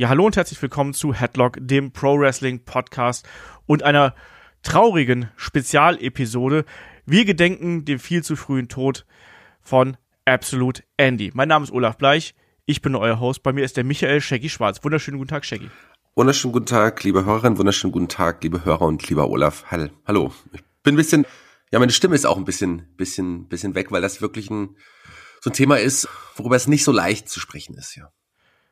Ja, hallo und herzlich willkommen zu Headlock, dem Pro Wrestling Podcast und einer traurigen Spezialepisode. Wir gedenken dem viel zu frühen Tod von Absolute Andy. Mein Name ist Olaf Bleich, ich bin euer Host. Bei mir ist der Michael Shaggy Schwarz. Wunderschönen guten Tag, Shaggy. Wunderschönen guten Tag, liebe Hörerinnen, wunderschönen guten Tag, liebe Hörer und lieber Olaf. Hallo. Ich bin ein bisschen, ja, meine Stimme ist auch ein bisschen, bisschen, bisschen weg, weil das wirklich ein, so ein Thema ist, worüber es nicht so leicht zu sprechen ist, ja.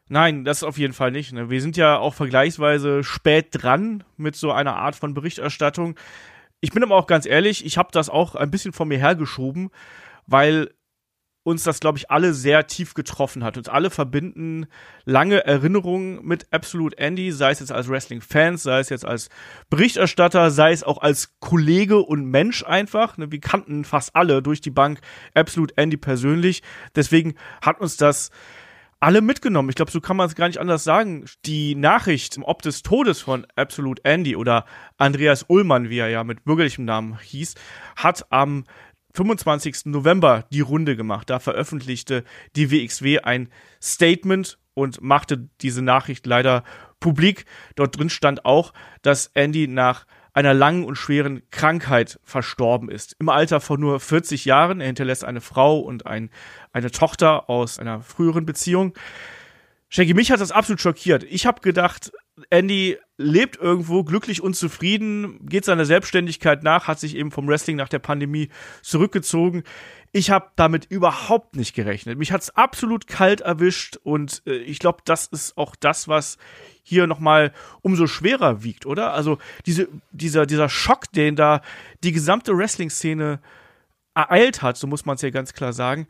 Nein, das auf jeden Fall nicht. Ne? Wir sind ja auch vergleichsweise spät dran mit so einer Art von Berichterstattung. Ich bin aber auch ganz ehrlich, ich habe das auch ein bisschen von mir hergeschoben, weil uns das, glaube ich, alle sehr tief getroffen hat. Uns alle verbinden lange Erinnerungen mit Absolute Andy, sei es jetzt als Wrestling-Fans, sei es jetzt als Berichterstatter, sei es auch als Kollege und Mensch einfach. Ne? Wir kannten fast alle durch die Bank Absolute Andy persönlich. Deswegen hat uns das alle mitgenommen. Ich glaube, so kann man es gar nicht anders sagen. Die Nachricht, ob des Todes von Absolute Andy oder Andreas Ullmann, wie er ja mit bürgerlichem Namen hieß, hat am 25. November die Runde gemacht. Da veröffentlichte die WXW ein Statement und machte diese Nachricht leider publik. Dort drin stand auch, dass Andy nach einer langen und schweren Krankheit verstorben ist. Im Alter von nur 40 Jahren. Er hinterlässt eine Frau und ein, eine Tochter aus einer früheren Beziehung. Shaggy, mich hat das absolut schockiert. Ich habe gedacht, Andy lebt irgendwo glücklich und zufrieden, geht seiner Selbstständigkeit nach, hat sich eben vom Wrestling nach der Pandemie zurückgezogen. Ich habe damit überhaupt nicht gerechnet. Mich hat's absolut kalt erwischt und äh, ich glaube, das ist auch das, was hier nochmal umso schwerer wiegt, oder? Also diese, dieser, dieser Schock, den da die gesamte Wrestling-Szene ereilt hat, so muss man es ja ganz klar sagen,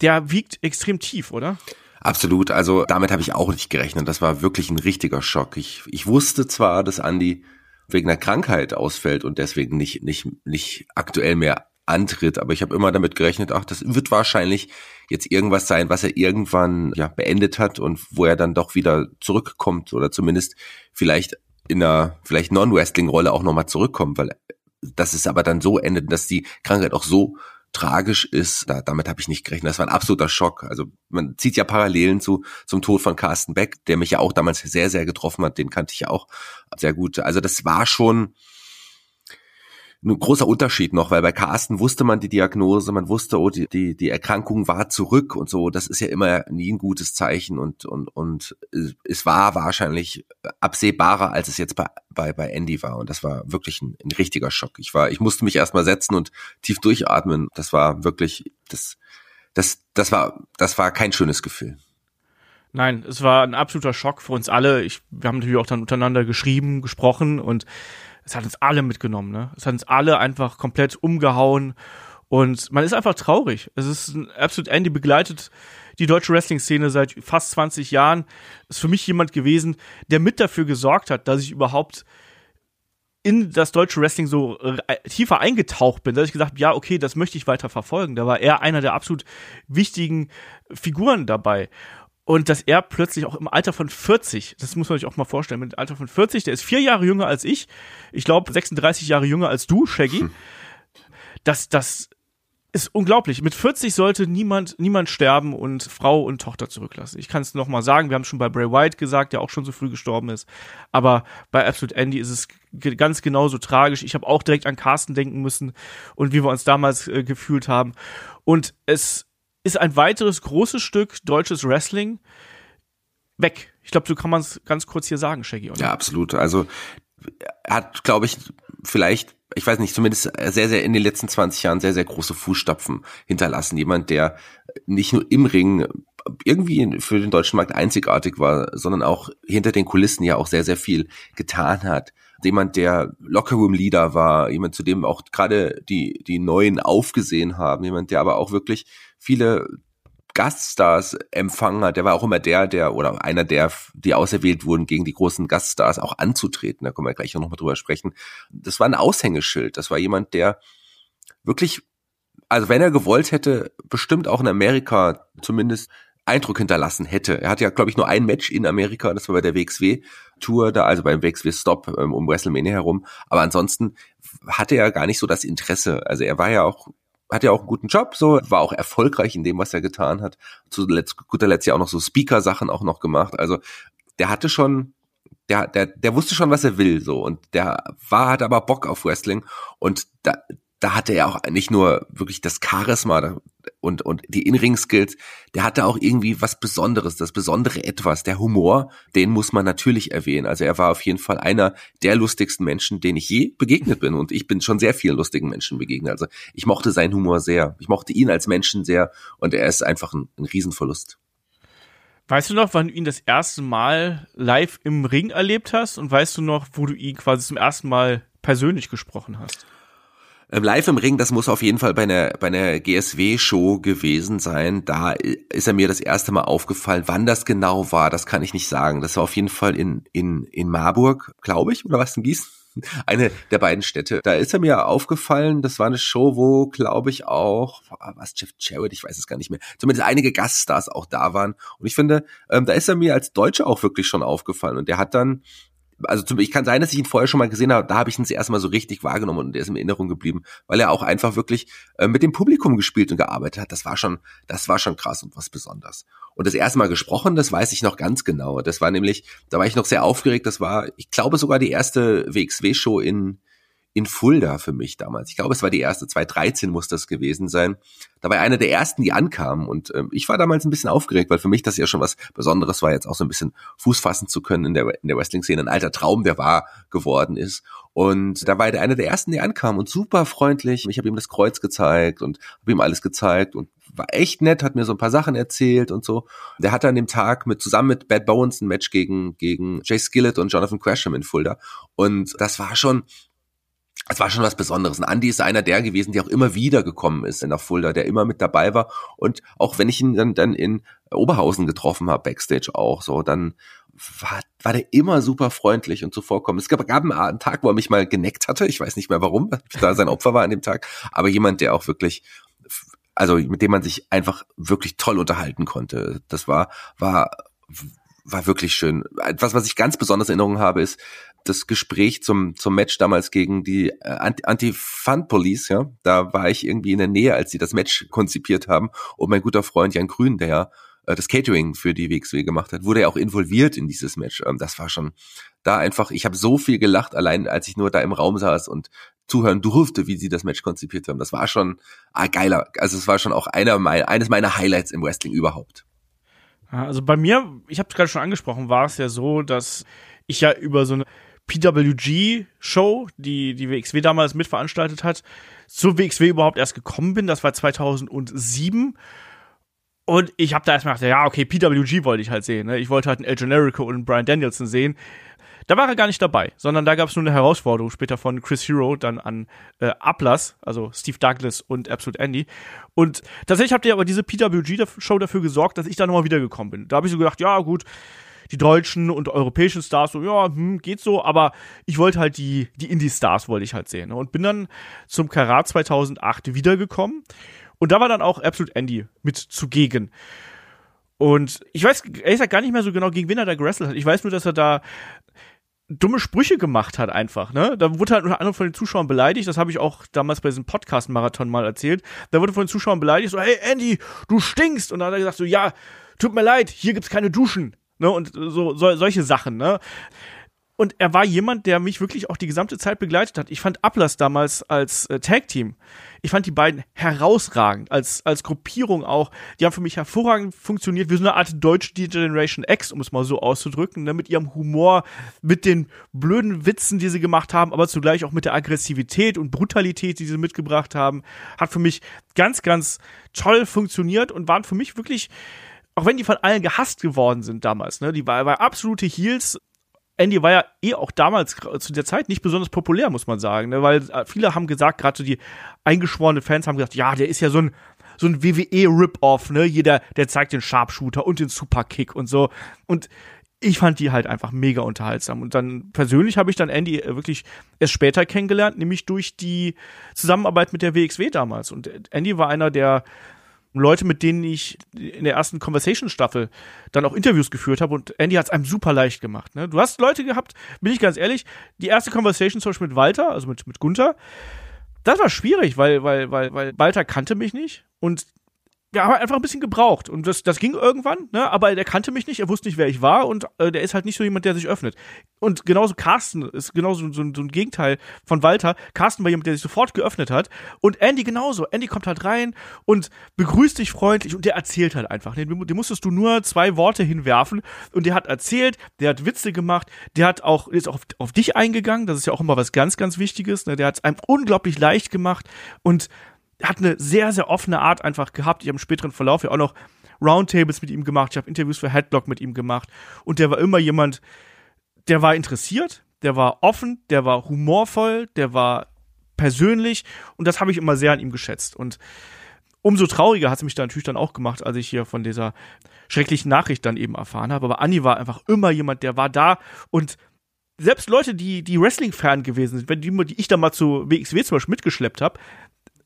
der wiegt extrem tief, oder? Absolut. Also damit habe ich auch nicht gerechnet. Das war wirklich ein richtiger Schock. Ich, ich wusste zwar, dass Andy wegen einer Krankheit ausfällt und deswegen nicht, nicht, nicht aktuell mehr antritt, aber ich habe immer damit gerechnet, ach, das wird wahrscheinlich jetzt irgendwas sein, was er irgendwann ja beendet hat und wo er dann doch wieder zurückkommt oder zumindest vielleicht in einer vielleicht Non-Wrestling-Rolle auch nochmal zurückkommt, weil das ist aber dann so endet, dass die Krankheit auch so tragisch ist, da, damit habe ich nicht gerechnet. Das war ein absoluter Schock. Also man zieht ja Parallelen zu zum Tod von Carsten Beck, der mich ja auch damals sehr, sehr getroffen hat. Den kannte ich ja auch sehr gut. Also das war schon ein großer Unterschied noch, weil bei Carsten wusste man die Diagnose, man wusste, oh, die, die, die Erkrankung war zurück und so. Das ist ja immer nie ein gutes Zeichen und, und, und es war wahrscheinlich absehbarer, als es jetzt bei, bei, bei Andy war. Und das war wirklich ein, ein richtiger Schock. Ich war, ich musste mich erstmal setzen und tief durchatmen. Das war wirklich, das, das, das war, das war kein schönes Gefühl. Nein, es war ein absoluter Schock für uns alle. Ich, wir haben natürlich auch dann untereinander geschrieben, gesprochen und es hat uns alle mitgenommen, ne? Es hat uns alle einfach komplett umgehauen und man ist einfach traurig. Es ist ein absolut Andy begleitet die deutsche Wrestling-Szene seit fast 20 Jahren. Ist für mich jemand gewesen, der mit dafür gesorgt hat, dass ich überhaupt in das deutsche Wrestling so äh, tiefer eingetaucht bin, dass ich gesagt ja, okay, das möchte ich weiter verfolgen. Da war er einer der absolut wichtigen Figuren dabei. Und dass er plötzlich auch im Alter von 40, das muss man sich auch mal vorstellen, mit dem Alter von 40, der ist vier Jahre jünger als ich, ich glaube 36 Jahre jünger als du, Shaggy. Hm. Das, das ist unglaublich. Mit 40 sollte niemand, niemand sterben und Frau und Tochter zurücklassen. Ich kann es noch mal sagen, wir haben es schon bei Bray White gesagt, der auch schon so früh gestorben ist. Aber bei Absolute Andy ist es ganz genauso tragisch. Ich habe auch direkt an Carsten denken müssen und wie wir uns damals äh, gefühlt haben. Und es ist ein weiteres großes Stück deutsches Wrestling weg. Ich glaube, so kann man es ganz kurz hier sagen, Shaggy. Oder? Ja, absolut. Also hat, glaube ich, vielleicht, ich weiß nicht, zumindest sehr, sehr in den letzten 20 Jahren sehr, sehr große Fußstapfen hinterlassen. Jemand, der nicht nur im Ring irgendwie für den deutschen Markt einzigartig war, sondern auch hinter den Kulissen ja auch sehr, sehr viel getan hat jemand, der Lockerroom-Leader war, jemand, zu dem auch gerade die, die Neuen aufgesehen haben, jemand, der aber auch wirklich viele Gaststars empfangen hat. Der war auch immer der, der oder einer der, die auserwählt wurden, gegen die großen Gaststars auch anzutreten. Da können wir gleich noch mal drüber sprechen. Das war ein Aushängeschild. Das war jemand, der wirklich, also wenn er gewollt hätte, bestimmt auch in Amerika zumindest Eindruck hinterlassen hätte. Er hat ja, glaube ich, nur ein Match in Amerika, das war bei der WXW-Tour da, also beim WXW-Stop ähm, um WrestleMania herum. Aber ansonsten hatte er gar nicht so das Interesse. Also er war ja auch hat ja auch einen guten Job, so war auch erfolgreich in dem, was er getan hat. Zu guter Letzt ja auch noch so Speaker-Sachen auch noch gemacht. Also der hatte schon, der, der, der wusste schon, was er will, so. Und der war, hat aber Bock auf Wrestling. Und da, da hatte er auch nicht nur wirklich das Charisma und, und die In-Ring-Skills, der hatte auch irgendwie was Besonderes, das besondere Etwas, der Humor, den muss man natürlich erwähnen. Also er war auf jeden Fall einer der lustigsten Menschen, denen ich je begegnet bin. Und ich bin schon sehr vielen lustigen Menschen begegnet. Also ich mochte seinen Humor sehr. Ich mochte ihn als Menschen sehr und er ist einfach ein, ein Riesenverlust. Weißt du noch, wann du ihn das erste Mal live im Ring erlebt hast? Und weißt du noch, wo du ihn quasi zum ersten Mal persönlich gesprochen hast? Ähm, live im Ring, das muss auf jeden Fall bei einer, bei einer GSW-Show gewesen sein. Da ist er mir das erste Mal aufgefallen. Wann das genau war, das kann ich nicht sagen. Das war auf jeden Fall in, in, in Marburg, glaube ich, oder was in Gießen? Eine der beiden Städte. Da ist er mir aufgefallen, das war eine Show, wo, glaube ich, auch, was, Jeff Jarrett, ich weiß es gar nicht mehr, zumindest einige Gaststars auch da waren. Und ich finde, ähm, da ist er mir als Deutscher auch wirklich schon aufgefallen. Und der hat dann also zum, ich kann sein, dass ich ihn vorher schon mal gesehen habe, da habe ich ihn das erste Mal so richtig wahrgenommen und der ist in Erinnerung geblieben, weil er auch einfach wirklich äh, mit dem Publikum gespielt und gearbeitet hat. Das war schon, das war schon krass und was Besonderes. Und das erste Mal gesprochen, das weiß ich noch ganz genau. Das war nämlich, da war ich noch sehr aufgeregt. Das war, ich glaube sogar die erste WXW-Show in in Fulda für mich damals. Ich glaube, es war die erste, 2013 muss das gewesen sein. Da war einer der ersten, die ankamen und ähm, ich war damals ein bisschen aufgeregt, weil für mich das ja schon was Besonderes war, jetzt auch so ein bisschen Fuß fassen zu können in der, in der Wrestling-Szene. Ein alter Traum, der wahr geworden ist. Und da war er einer der ersten, die ankam und super freundlich. Ich habe ihm das Kreuz gezeigt und habe ihm alles gezeigt und war echt nett, hat mir so ein paar Sachen erzählt und so. Der hatte an dem Tag mit zusammen mit Bad Bones ein Match gegen gegen Jay Skillett und Jonathan Gresham in Fulda und das war schon es war schon was Besonderes. Und Andy ist einer der gewesen, der auch immer wieder gekommen ist nach Fulda, der immer mit dabei war. Und auch wenn ich ihn dann, dann in Oberhausen getroffen habe, Backstage auch, so, dann war, war der immer super freundlich und zuvorkommend. Es gab, gab einen Tag, wo er mich mal geneckt hatte. Ich weiß nicht mehr warum, da sein Opfer war an dem Tag. Aber jemand, der auch wirklich, also mit dem man sich einfach wirklich toll unterhalten konnte. Das war, war, war wirklich schön. Etwas, was ich ganz besonders in Erinnerung habe, ist, das Gespräch zum, zum Match damals gegen die äh, Anti-Fun-Police, ja, da war ich irgendwie in der Nähe, als sie das Match konzipiert haben. Und mein guter Freund Jan Grün, der ja äh, das Catering für die WXW gemacht hat, wurde ja auch involviert in dieses Match. Ähm, das war schon da einfach, ich habe so viel gelacht, allein als ich nur da im Raum saß und zuhören durfte, wie sie das Match konzipiert haben. Das war schon ah, geiler. Also es war schon auch einer mein, eines meiner Highlights im Wrestling überhaupt. Also bei mir, ich habe es gerade schon angesprochen, war es ja so, dass ich ja über so eine PWG-Show, die die WXW damals mitveranstaltet hat, zur WXW überhaupt erst gekommen bin. Das war 2007. Und ich habe da erstmal gedacht, ja, okay, PWG wollte ich halt sehen. Ne? Ich wollte halt einen El Generico und einen Brian Danielson sehen. Da war er gar nicht dabei, sondern da gab es nur eine Herausforderung später von Chris Hero dann an äh, Ablass, also Steve Douglas und Absolute Andy. Und tatsächlich habt ihr aber diese PWG-Show dafür gesorgt, dass ich da nochmal wiedergekommen bin. Da habe ich so gedacht, ja gut, die deutschen und europäischen Stars so, ja, hm, geht so, aber ich wollte halt die, die Indie-Stars wollte ich halt sehen. Ne? Und bin dann zum Karat 2008 wiedergekommen. Und da war dann auch Absolute Andy mit zugegen. Und ich weiß ehrlich gesagt gar nicht mehr so genau, gegen wen er da gewrestelt hat. Ich weiß nur, dass er da dumme Sprüche gemacht hat einfach, ne? Da wurde halt unter anderem von den Zuschauern beleidigt, das habe ich auch damals bei diesem Podcast-Marathon mal erzählt. Da wurde von den Zuschauern beleidigt, so, hey Andy, du stinkst! Und dann hat er gesagt so, ja, tut mir leid, hier gibt's keine Duschen ne, und so, so solche Sachen, ne. Und er war jemand, der mich wirklich auch die gesamte Zeit begleitet hat. Ich fand Ablass damals als äh, Tag-Team, ich fand die beiden herausragend, als, als Gruppierung auch. Die haben für mich hervorragend funktioniert. wie so eine Art deutsche Generation X, um es mal so auszudrücken, ne? mit ihrem Humor, mit den blöden Witzen, die sie gemacht haben, aber zugleich auch mit der Aggressivität und Brutalität, die sie mitgebracht haben. Hat für mich ganz, ganz toll funktioniert und waren für mich wirklich auch wenn die von allen gehasst geworden sind damals, ne, die war, war absolute Heels. Andy war ja eh auch damals zu der Zeit nicht besonders populär, muss man sagen, ne, weil äh, viele haben gesagt, gerade so die eingeschworenen Fans haben gesagt, ja, der ist ja so ein so ein WWE-Rip-Off, ne? Jeder, der zeigt den Sharpshooter und den Superkick und so. Und ich fand die halt einfach mega unterhaltsam. Und dann persönlich habe ich dann Andy äh, wirklich erst später kennengelernt, nämlich durch die Zusammenarbeit mit der WXW damals. Und Andy war einer der Leute, mit denen ich in der ersten Conversation-Staffel dann auch Interviews geführt habe und Andy hat es einem super leicht gemacht. Ne? Du hast Leute gehabt, bin ich ganz ehrlich, die erste Conversation zum Beispiel mit Walter, also mit, mit Gunther, das war schwierig, weil, weil, weil, weil Walter kannte mich nicht und ja, aber einfach ein bisschen gebraucht. Und das, das ging irgendwann, ne? aber der kannte mich nicht, er wusste nicht, wer ich war und äh, der ist halt nicht so jemand, der sich öffnet. Und genauso Carsten ist genauso so, so, ein Gegenteil von Walter. Carsten war jemand, der sich sofort geöffnet hat. Und Andy genauso. Andy kommt halt rein und begrüßt dich freundlich und der erzählt halt einfach. Dem, dem musstest du nur zwei Worte hinwerfen und der hat erzählt, der hat Witze gemacht, der hat auch, ist auch auf, auf dich eingegangen, das ist ja auch immer was ganz, ganz Wichtiges. Ne? Der hat es einem unglaublich leicht gemacht und hat eine sehr, sehr offene Art einfach gehabt. Ich habe im späteren Verlauf ja auch noch Roundtables mit ihm gemacht. Ich habe Interviews für Headlock mit ihm gemacht. Und der war immer jemand, der war interessiert, der war offen, der war humorvoll, der war persönlich. Und das habe ich immer sehr an ihm geschätzt. Und umso trauriger hat es mich dann natürlich dann auch gemacht, als ich hier von dieser schrecklichen Nachricht dann eben erfahren habe. Aber Anni war einfach immer jemand, der war da und selbst Leute, die, die Wrestling-Fan gewesen sind, wenn die, die ich da mal zu WXW zum Beispiel mitgeschleppt habe,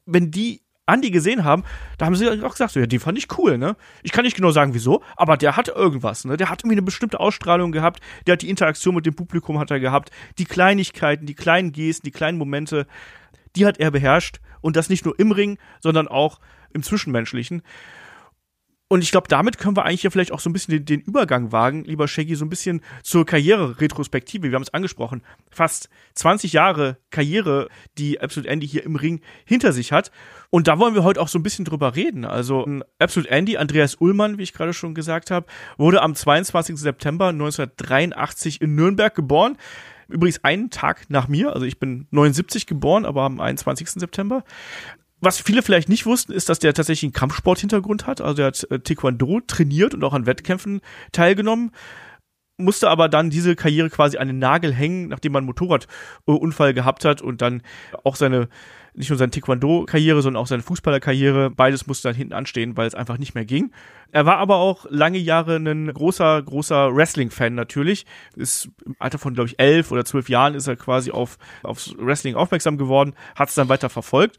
wenn die Andy gesehen haben, da haben sie auch gesagt, so, ja, die fand ich cool, ne? Ich kann nicht genau sagen, wieso, aber der hat irgendwas, ne? Der hat irgendwie eine bestimmte Ausstrahlung gehabt, der hat die Interaktion mit dem Publikum hat er gehabt, die Kleinigkeiten, die kleinen Gesten, die kleinen Momente, die hat er beherrscht und das nicht nur im Ring, sondern auch im Zwischenmenschlichen. Und ich glaube, damit können wir eigentlich ja vielleicht auch so ein bisschen den, den Übergang wagen, lieber Shaggy, so ein bisschen zur Karriere-Retrospektive. Wir haben es angesprochen. Fast 20 Jahre Karriere, die Absolute Andy hier im Ring hinter sich hat. Und da wollen wir heute auch so ein bisschen drüber reden. Also Absolute Andy, Andreas Ullmann, wie ich gerade schon gesagt habe, wurde am 22. September 1983 in Nürnberg geboren. Übrigens einen Tag nach mir, also ich bin 79 geboren, aber am 21. September was viele vielleicht nicht wussten, ist, dass der tatsächlich einen Kampfsport-Hintergrund hat. Also er hat äh, Taekwondo trainiert und auch an Wettkämpfen teilgenommen musste aber dann diese Karriere quasi an den Nagel hängen, nachdem man einen Motorradunfall gehabt hat und dann auch seine, nicht nur seine Taekwondo-Karriere, sondern auch seine Fußballer-Karriere, beides musste dann hinten anstehen, weil es einfach nicht mehr ging. Er war aber auch lange Jahre ein großer, großer Wrestling-Fan natürlich. Ist im Alter von, glaube ich, elf oder zwölf Jahren ist er quasi auf, aufs Wrestling aufmerksam geworden, hat es dann weiter verfolgt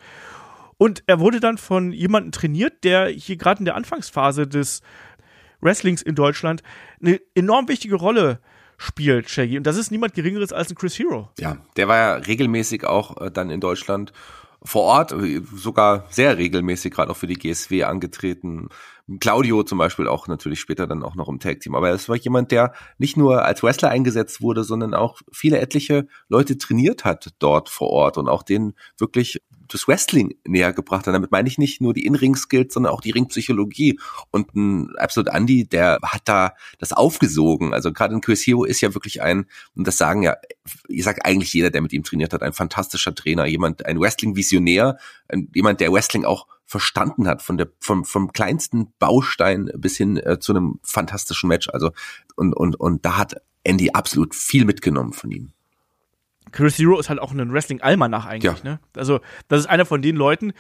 und er wurde dann von jemandem trainiert, der hier gerade in der Anfangsphase des Wrestlings in Deutschland eine enorm wichtige Rolle spielt, Shaggy. Und das ist niemand Geringeres als ein Chris Hero. Ja, der war ja regelmäßig auch äh, dann in Deutschland vor Ort, äh, sogar sehr regelmäßig, gerade auch für die GSW angetreten. Claudio zum Beispiel auch natürlich später dann auch noch im Tag-Team. Aber es war jemand, der nicht nur als Wrestler eingesetzt wurde, sondern auch viele etliche Leute trainiert hat dort vor Ort und auch denen wirklich das Wrestling näher gebracht hat. Damit meine ich nicht nur die In-Ring-Skills, sondern auch die Ringpsychologie. Und ein Absolute Andy, der hat da das aufgesogen. Also gerade ein Chris Hero ist ja wirklich ein, und das sagen ja, ich sag eigentlich jeder, der mit ihm trainiert hat, ein fantastischer Trainer, jemand, ein Wrestling-Visionär, jemand, der Wrestling auch verstanden hat, von der, vom, vom kleinsten Baustein bis hin äh, zu einem fantastischen Match. Also, und, und, und da hat Andy absolut viel mitgenommen von ihm. Chris Hero ist halt auch ein Wrestling-Almanach eigentlich, ja. ne? Also, das ist einer von den Leuten,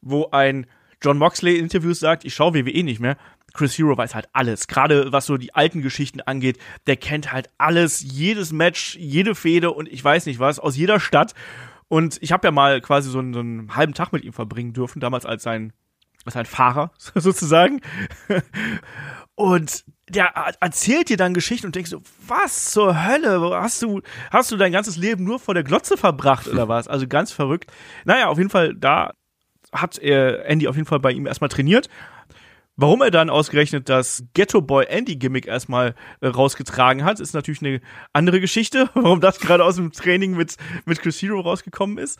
wo ein John Moxley in Interviews sagt, ich schaue WWE nicht mehr. Chris Hero weiß halt alles. Gerade was so die alten Geschichten angeht, der kennt halt alles, jedes Match, jede Fehde und ich weiß nicht was, aus jeder Stadt. Und ich habe ja mal quasi so einen, so einen, halben Tag mit ihm verbringen dürfen, damals als sein, als sein Fahrer sozusagen. Und der erzählt dir dann Geschichten und denkst so, was zur Hölle? Hast du, hast du dein ganzes Leben nur vor der Glotze verbracht oder was? Also ganz verrückt. Naja, auf jeden Fall, da hat er Andy auf jeden Fall bei ihm erstmal trainiert. Warum er dann ausgerechnet das Ghetto Boy Andy Gimmick erstmal äh, rausgetragen hat, ist natürlich eine andere Geschichte. Warum das gerade aus dem Training mit, mit Chris Hero rausgekommen ist.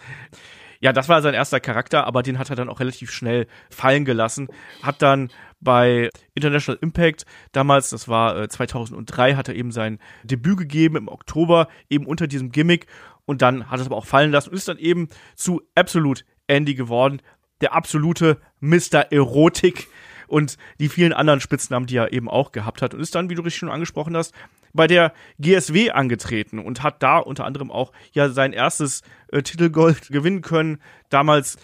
Ja, das war sein erster Charakter, aber den hat er dann auch relativ schnell fallen gelassen. Hat dann bei International Impact damals, das war äh, 2003, hat er eben sein Debüt gegeben im Oktober, eben unter diesem Gimmick und dann hat es aber auch fallen lassen und ist dann eben zu Absolute Andy geworden, der absolute Mr. Erotik und die vielen anderen Spitznamen, die er eben auch gehabt hat und ist dann, wie du richtig schon angesprochen hast, bei der GSW angetreten und hat da unter anderem auch ja sein erstes äh, Titelgold gewinnen können. Damals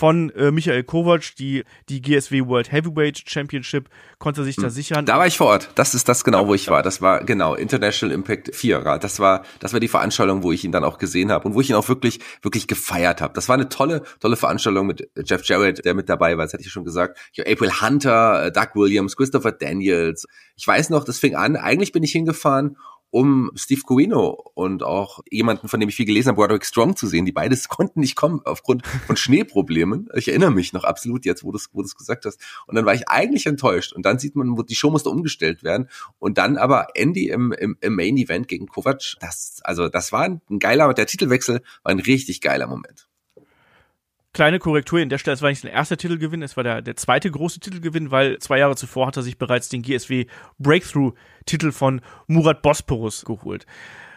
von äh, Michael Kovac, die, die GSW World Heavyweight Championship, konnte sich da hm. sichern. Da war ich vor Ort. Das ist das genau, wo ich war. Das war genau International Impact 4. Das war, das war die Veranstaltung, wo ich ihn dann auch gesehen habe und wo ich ihn auch wirklich, wirklich gefeiert habe. Das war eine tolle, tolle Veranstaltung mit Jeff Jarrett, der mit dabei war. Das hatte ich schon gesagt. April Hunter, Doug Williams, Christopher Daniels. Ich weiß noch, das fing an. Eigentlich bin ich hingefahren um Steve Corino und auch jemanden, von dem ich viel gelesen habe, Broderick Strong zu sehen. Die beides konnten nicht kommen aufgrund von Schneeproblemen. Ich erinnere mich noch absolut jetzt, wo du es wo gesagt hast. Und dann war ich eigentlich enttäuscht. Und dann sieht man, die Show musste umgestellt werden. Und dann aber Andy im, im, im Main Event gegen Kovac, das, also das war ein geiler, der Titelwechsel war ein richtig geiler Moment kleine Korrektur in der Stelle, es war nicht sein erster Titelgewinn, es war der, der zweite große Titelgewinn, weil zwei Jahre zuvor hat er sich bereits den GSW Breakthrough-Titel von Murat Bosporus geholt.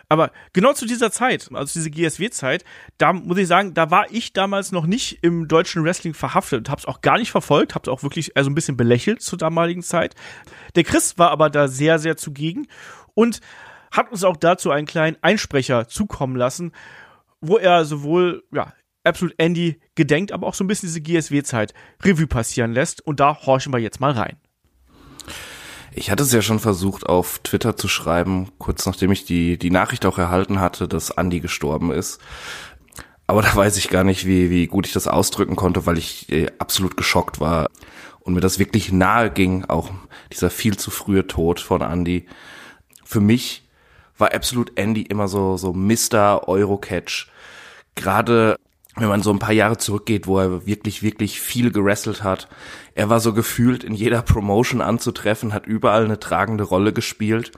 Aber genau zu dieser Zeit, also diese GSW-Zeit, da muss ich sagen, da war ich damals noch nicht im deutschen Wrestling verhaftet und hab's auch gar nicht verfolgt, hab's auch wirklich also ein bisschen belächelt zur damaligen Zeit. Der Chris war aber da sehr, sehr zugegen und hat uns auch dazu einen kleinen Einsprecher zukommen lassen, wo er sowohl ja, Absolute Andy gedenkt, aber auch so ein bisschen diese GSW-Zeit Revue passieren lässt. Und da horchen wir jetzt mal rein. Ich hatte es ja schon versucht, auf Twitter zu schreiben, kurz nachdem ich die, die Nachricht auch erhalten hatte, dass Andy gestorben ist. Aber da weiß ich gar nicht, wie, wie gut ich das ausdrücken konnte, weil ich äh, absolut geschockt war und mir das wirklich nahe ging, auch dieser viel zu frühe Tod von Andy. Für mich war Absolute Andy immer so, so Mr. Eurocatch. Gerade wenn man so ein paar Jahre zurückgeht, wo er wirklich, wirklich viel gerestelt hat. Er war so gefühlt in jeder Promotion anzutreffen, hat überall eine tragende Rolle gespielt.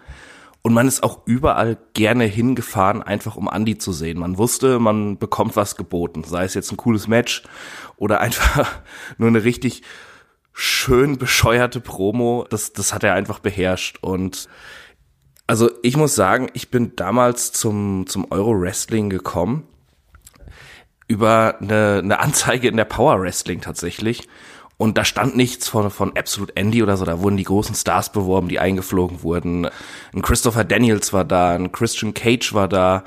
Und man ist auch überall gerne hingefahren, einfach um Andy zu sehen. Man wusste, man bekommt was geboten. Sei es jetzt ein cooles Match oder einfach nur eine richtig schön bescheuerte Promo. Das, das hat er einfach beherrscht. Und also ich muss sagen, ich bin damals zum, zum Euro Wrestling gekommen über eine, eine Anzeige in der Power Wrestling tatsächlich. Und da stand nichts von, von Absolute Andy oder so. Da wurden die großen Stars beworben, die eingeflogen wurden. Ein Christopher Daniels war da, ein Christian Cage war da.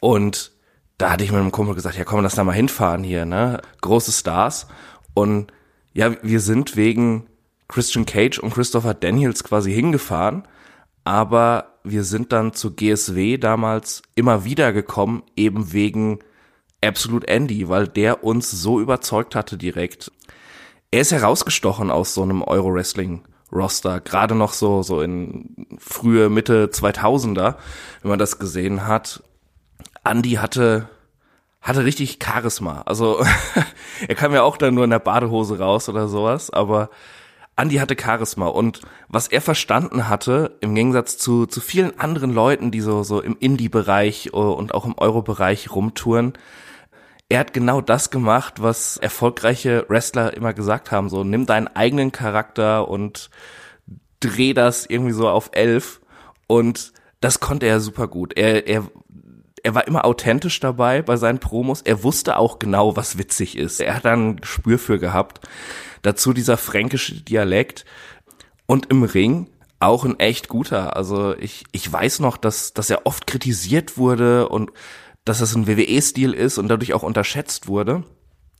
Und da hatte ich mit einem Kumpel gesagt, ja komm, lass da mal hinfahren hier, ne? Große Stars. Und ja, wir sind wegen Christian Cage und Christopher Daniels quasi hingefahren. Aber wir sind dann zu GSW damals immer wieder gekommen, eben wegen Absolute Andy, weil der uns so überzeugt hatte direkt. Er ist herausgestochen aus so einem Euro-Wrestling-Roster, gerade noch so, so in frühe, Mitte 2000er, wenn man das gesehen hat. Andy hatte, hatte richtig Charisma. Also, er kam ja auch dann nur in der Badehose raus oder sowas, aber Andy hatte Charisma und was er verstanden hatte, im Gegensatz zu, zu vielen anderen Leuten, die so, so im Indie-Bereich äh, und auch im Euro-Bereich rumtouren, er hat genau das gemacht, was erfolgreiche Wrestler immer gesagt haben, so nimm deinen eigenen Charakter und dreh das irgendwie so auf elf und das konnte er super gut. Er, er, er war immer authentisch dabei bei seinen Promos. Er wusste auch genau, was witzig ist. Er hat da ein Gespür für gehabt. Dazu dieser fränkische Dialekt und im Ring auch ein echt guter. Also ich, ich weiß noch, dass, dass er oft kritisiert wurde und dass das ein WWE-Stil ist und dadurch auch unterschätzt wurde.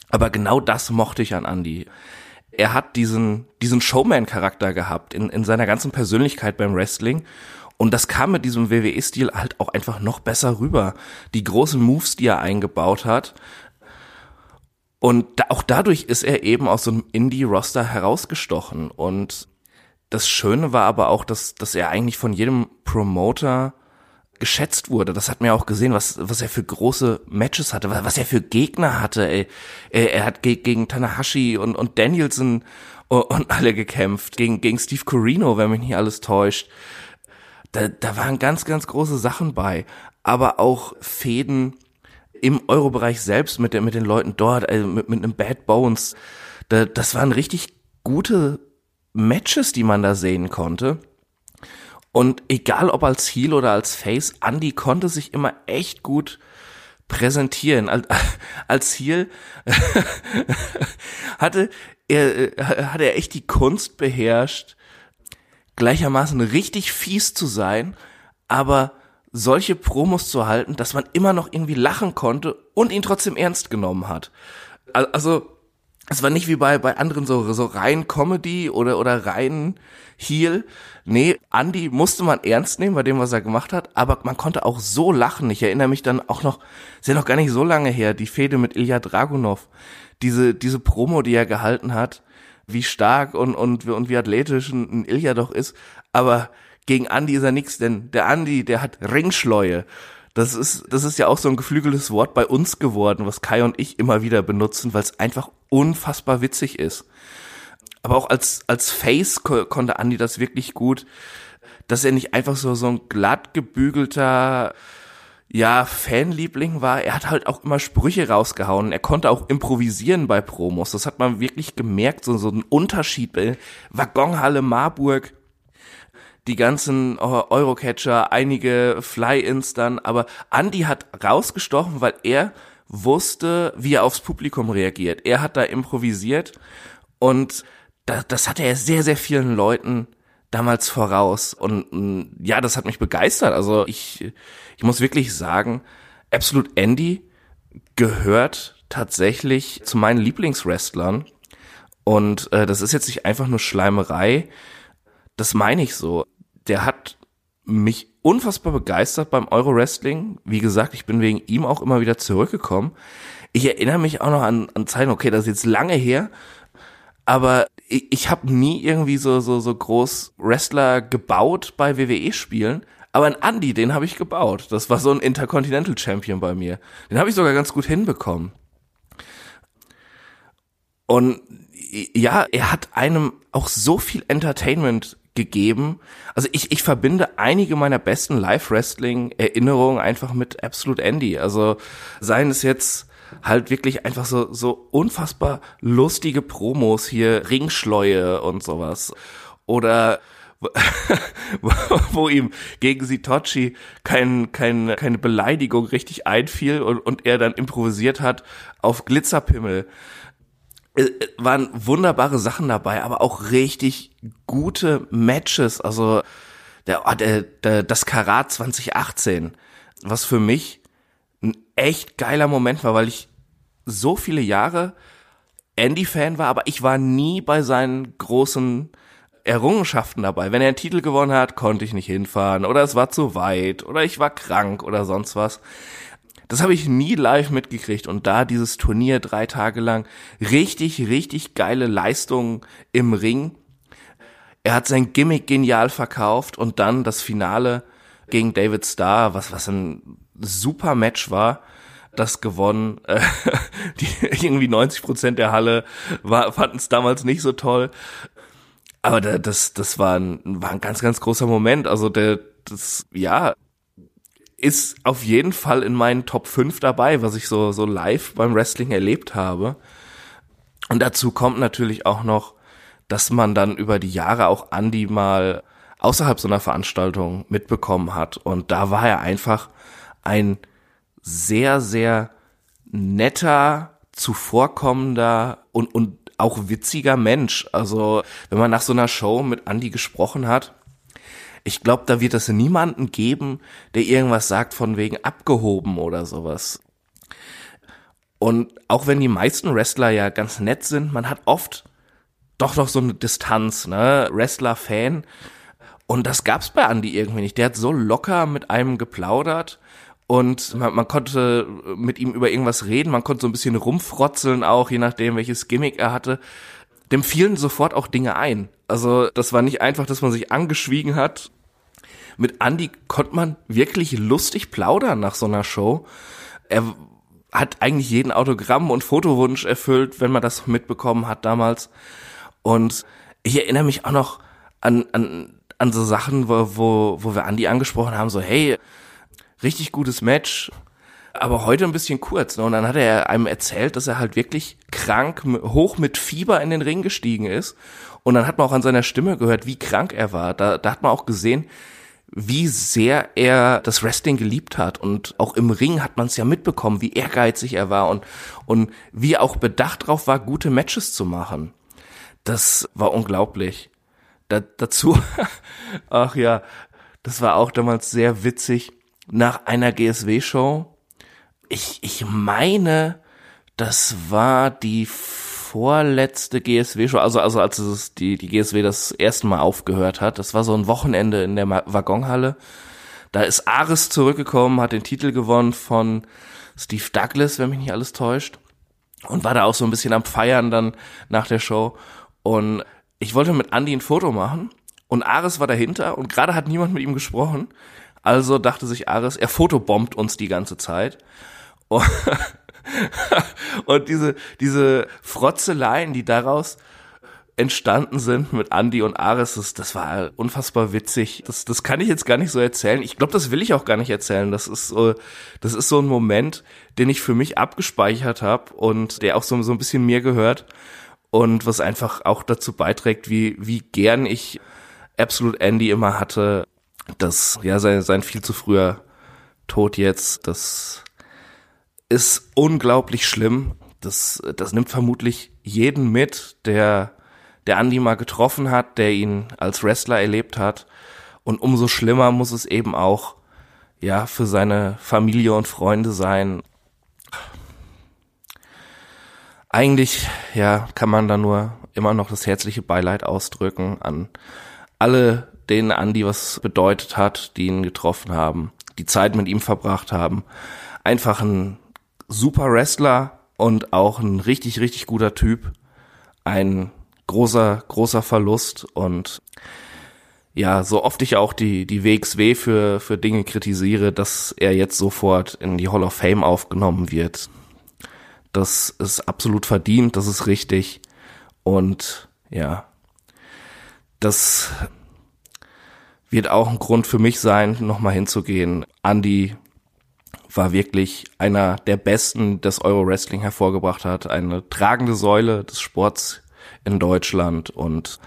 Aber genau das mochte ich an Andy. Er hat diesen, diesen Showman-Charakter gehabt in, in seiner ganzen Persönlichkeit beim Wrestling. Und das kam mit diesem WWE-Stil halt auch einfach noch besser rüber. Die großen Moves, die er eingebaut hat. Und da, auch dadurch ist er eben aus so einem Indie-Roster herausgestochen. Und das Schöne war aber auch, dass, dass er eigentlich von jedem Promoter geschätzt wurde. Das hat man ja auch gesehen, was, was er für große Matches hatte, was er für Gegner hatte. Ey. Er, er hat ge gegen Tanahashi und, und Danielson und alle gekämpft, gegen, gegen Steve Corino, wenn mich nicht alles täuscht. Da, da waren ganz, ganz große Sachen bei. Aber auch Fäden im Eurobereich selbst mit, der, mit den Leuten dort, also mit, mit einem Bad Bones. Da, das waren richtig gute Matches, die man da sehen konnte. Und egal ob als Heel oder als Face, Andy konnte sich immer echt gut präsentieren. Als Heel hatte er, äh, hat er echt die Kunst beherrscht, gleichermaßen richtig fies zu sein, aber solche Promos zu halten, dass man immer noch irgendwie lachen konnte und ihn trotzdem ernst genommen hat. Also, es war nicht wie bei, bei anderen so, so rein Comedy oder, oder rein Heel. Nee, Andy musste man ernst nehmen bei dem, was er gemacht hat, aber man konnte auch so lachen. Ich erinnere mich dann auch noch, ist ja noch gar nicht so lange her, die Fehde mit Ilya Dragunov. Diese, diese Promo, die er gehalten hat, wie stark und, und, und wie athletisch ein, ein Ilya doch ist. Aber gegen Andy ist er nix, denn der Andy, der hat Ringschleue. Das ist, das ist ja auch so ein geflügeltes Wort bei uns geworden, was Kai und ich immer wieder benutzen, weil es einfach unfassbar witzig ist. Aber auch als, als Face ko konnte Andy das wirklich gut, dass er nicht einfach so, so ein glatt gebügelter, ja, Fanliebling war. Er hat halt auch immer Sprüche rausgehauen. Er konnte auch improvisieren bei Promos. Das hat man wirklich gemerkt, so, so ein Unterschied bei Waggonhalle Marburg die ganzen Eurocatcher, einige Fly-Ins dann, aber Andy hat rausgestochen, weil er wusste, wie er aufs Publikum reagiert. Er hat da improvisiert und das, das hatte er sehr, sehr vielen Leuten damals voraus. Und ja, das hat mich begeistert. Also ich, ich muss wirklich sagen, Absolute Andy gehört tatsächlich zu meinen Lieblingswrestlern. Und äh, das ist jetzt nicht einfach nur Schleimerei. Das meine ich so der hat mich unfassbar begeistert beim Euro-Wrestling. Wie gesagt, ich bin wegen ihm auch immer wieder zurückgekommen. Ich erinnere mich auch noch an, an Zeiten, okay, das ist jetzt lange her, aber ich, ich habe nie irgendwie so, so, so groß Wrestler gebaut bei WWE-Spielen. Aber ein Andy, den habe ich gebaut. Das war so ein Intercontinental Champion bei mir. Den habe ich sogar ganz gut hinbekommen. Und ja, er hat einem auch so viel Entertainment gegeben. Also ich, ich verbinde einige meiner besten Live-Wrestling-Erinnerungen einfach mit Absolute Andy. Also seien es jetzt halt wirklich einfach so, so unfassbar lustige Promos hier, Ringschleue und sowas. Oder wo ihm gegen Sitochi kein, kein, keine Beleidigung richtig einfiel und, und er dann improvisiert hat auf Glitzerpimmel. Äh, äh, waren wunderbare Sachen dabei, aber auch richtig gute Matches. Also der, ah, der, der, das Karat 2018, was für mich echt geiler Moment war, weil ich so viele Jahre Andy-Fan war, aber ich war nie bei seinen großen Errungenschaften dabei. Wenn er einen Titel gewonnen hat, konnte ich nicht hinfahren oder es war zu weit oder ich war krank oder sonst was. Das habe ich nie live mitgekriegt und da dieses Turnier drei Tage lang richtig, richtig geile Leistungen im Ring. Er hat sein Gimmick genial verkauft und dann das Finale gegen David Starr, was, was ein super Match war, das gewonnen. die, irgendwie 90 Prozent der Halle fanden es damals nicht so toll. Aber das, das war ein, war ein ganz, ganz großer Moment. Also der, das, ja, ist auf jeden Fall in meinen Top 5 dabei, was ich so, so live beim Wrestling erlebt habe. Und dazu kommt natürlich auch noch, dass man dann über die Jahre auch Andy mal außerhalb so einer Veranstaltung mitbekommen hat. Und da war er einfach ein sehr, sehr netter, zuvorkommender und, und auch witziger Mensch. Also, wenn man nach so einer Show mit Andy gesprochen hat, ich glaube, da wird es niemanden geben, der irgendwas sagt von wegen abgehoben oder sowas. Und auch wenn die meisten Wrestler ja ganz nett sind, man hat oft doch noch so eine Distanz, ne? Wrestler-Fan. Und das gab's bei Andy irgendwie nicht. Der hat so locker mit einem geplaudert und man, man, konnte mit ihm über irgendwas reden, man konnte so ein bisschen rumfrotzeln auch, je nachdem, welches Gimmick er hatte. Dem fielen sofort auch Dinge ein. Also das war nicht einfach, dass man sich angeschwiegen hat. Mit Andy konnte man wirklich lustig plaudern nach so einer Show. Er hat eigentlich jeden Autogramm und Fotowunsch erfüllt, wenn man das mitbekommen hat damals. Und ich erinnere mich auch noch an, an, an so Sachen, wo, wo, wo wir Andy angesprochen haben, so hey, richtig gutes Match, aber heute ein bisschen kurz. Ne? Und dann hat er einem erzählt, dass er halt wirklich krank, hoch mit Fieber in den Ring gestiegen ist. Und dann hat man auch an seiner Stimme gehört, wie krank er war. Da, da hat man auch gesehen, wie sehr er das Wrestling geliebt hat. Und auch im Ring hat man es ja mitbekommen, wie ehrgeizig er war und, und wie auch bedacht drauf war, gute Matches zu machen. Das war unglaublich. Da, dazu, ach ja, das war auch damals sehr witzig. Nach einer GSW-Show, ich, ich meine, das war die vorletzte GSW-Show, also, also als es die, die GSW das erste Mal aufgehört hat. Das war so ein Wochenende in der Waggonhalle. Da ist Ares zurückgekommen, hat den Titel gewonnen von Steve Douglas, wenn mich nicht alles täuscht. Und war da auch so ein bisschen am Feiern dann nach der Show. Und ich wollte mit Andy ein Foto machen. Und Ares war dahinter und gerade hat niemand mit ihm gesprochen. Also dachte sich Ares, er fotobombt uns die ganze Zeit. Und, und diese, diese Frotzeleien, die daraus entstanden sind mit Andy und Ares, das, das war unfassbar witzig. Das, das kann ich jetzt gar nicht so erzählen. Ich glaube, das will ich auch gar nicht erzählen. Das ist so, das ist so ein Moment, den ich für mich abgespeichert habe und der auch so, so ein bisschen mir gehört und was einfach auch dazu beiträgt, wie, wie gern ich Absolute Andy immer hatte. Das, ja, sein, sein viel zu früher Tod jetzt, das ist unglaublich schlimm. Das, das nimmt vermutlich jeden mit, der der Andy mal getroffen hat, der ihn als Wrestler erlebt hat. Und umso schlimmer muss es eben auch, ja, für seine Familie und Freunde sein. Eigentlich, ja, kann man da nur immer noch das herzliche Beileid ausdrücken an alle, denen Andy was bedeutet hat, die ihn getroffen haben, die Zeit mit ihm verbracht haben. Einfach ein super Wrestler und auch ein richtig, richtig guter Typ. Ein großer, großer Verlust und ja, so oft ich auch die, die WXW für, für Dinge kritisiere, dass er jetzt sofort in die Hall of Fame aufgenommen wird. Das ist absolut verdient, das ist richtig. Und ja, das wird auch ein Grund für mich sein, nochmal hinzugehen. Andy war wirklich einer der besten, das Euro Wrestling hervorgebracht hat, eine tragende Säule des Sports in Deutschland und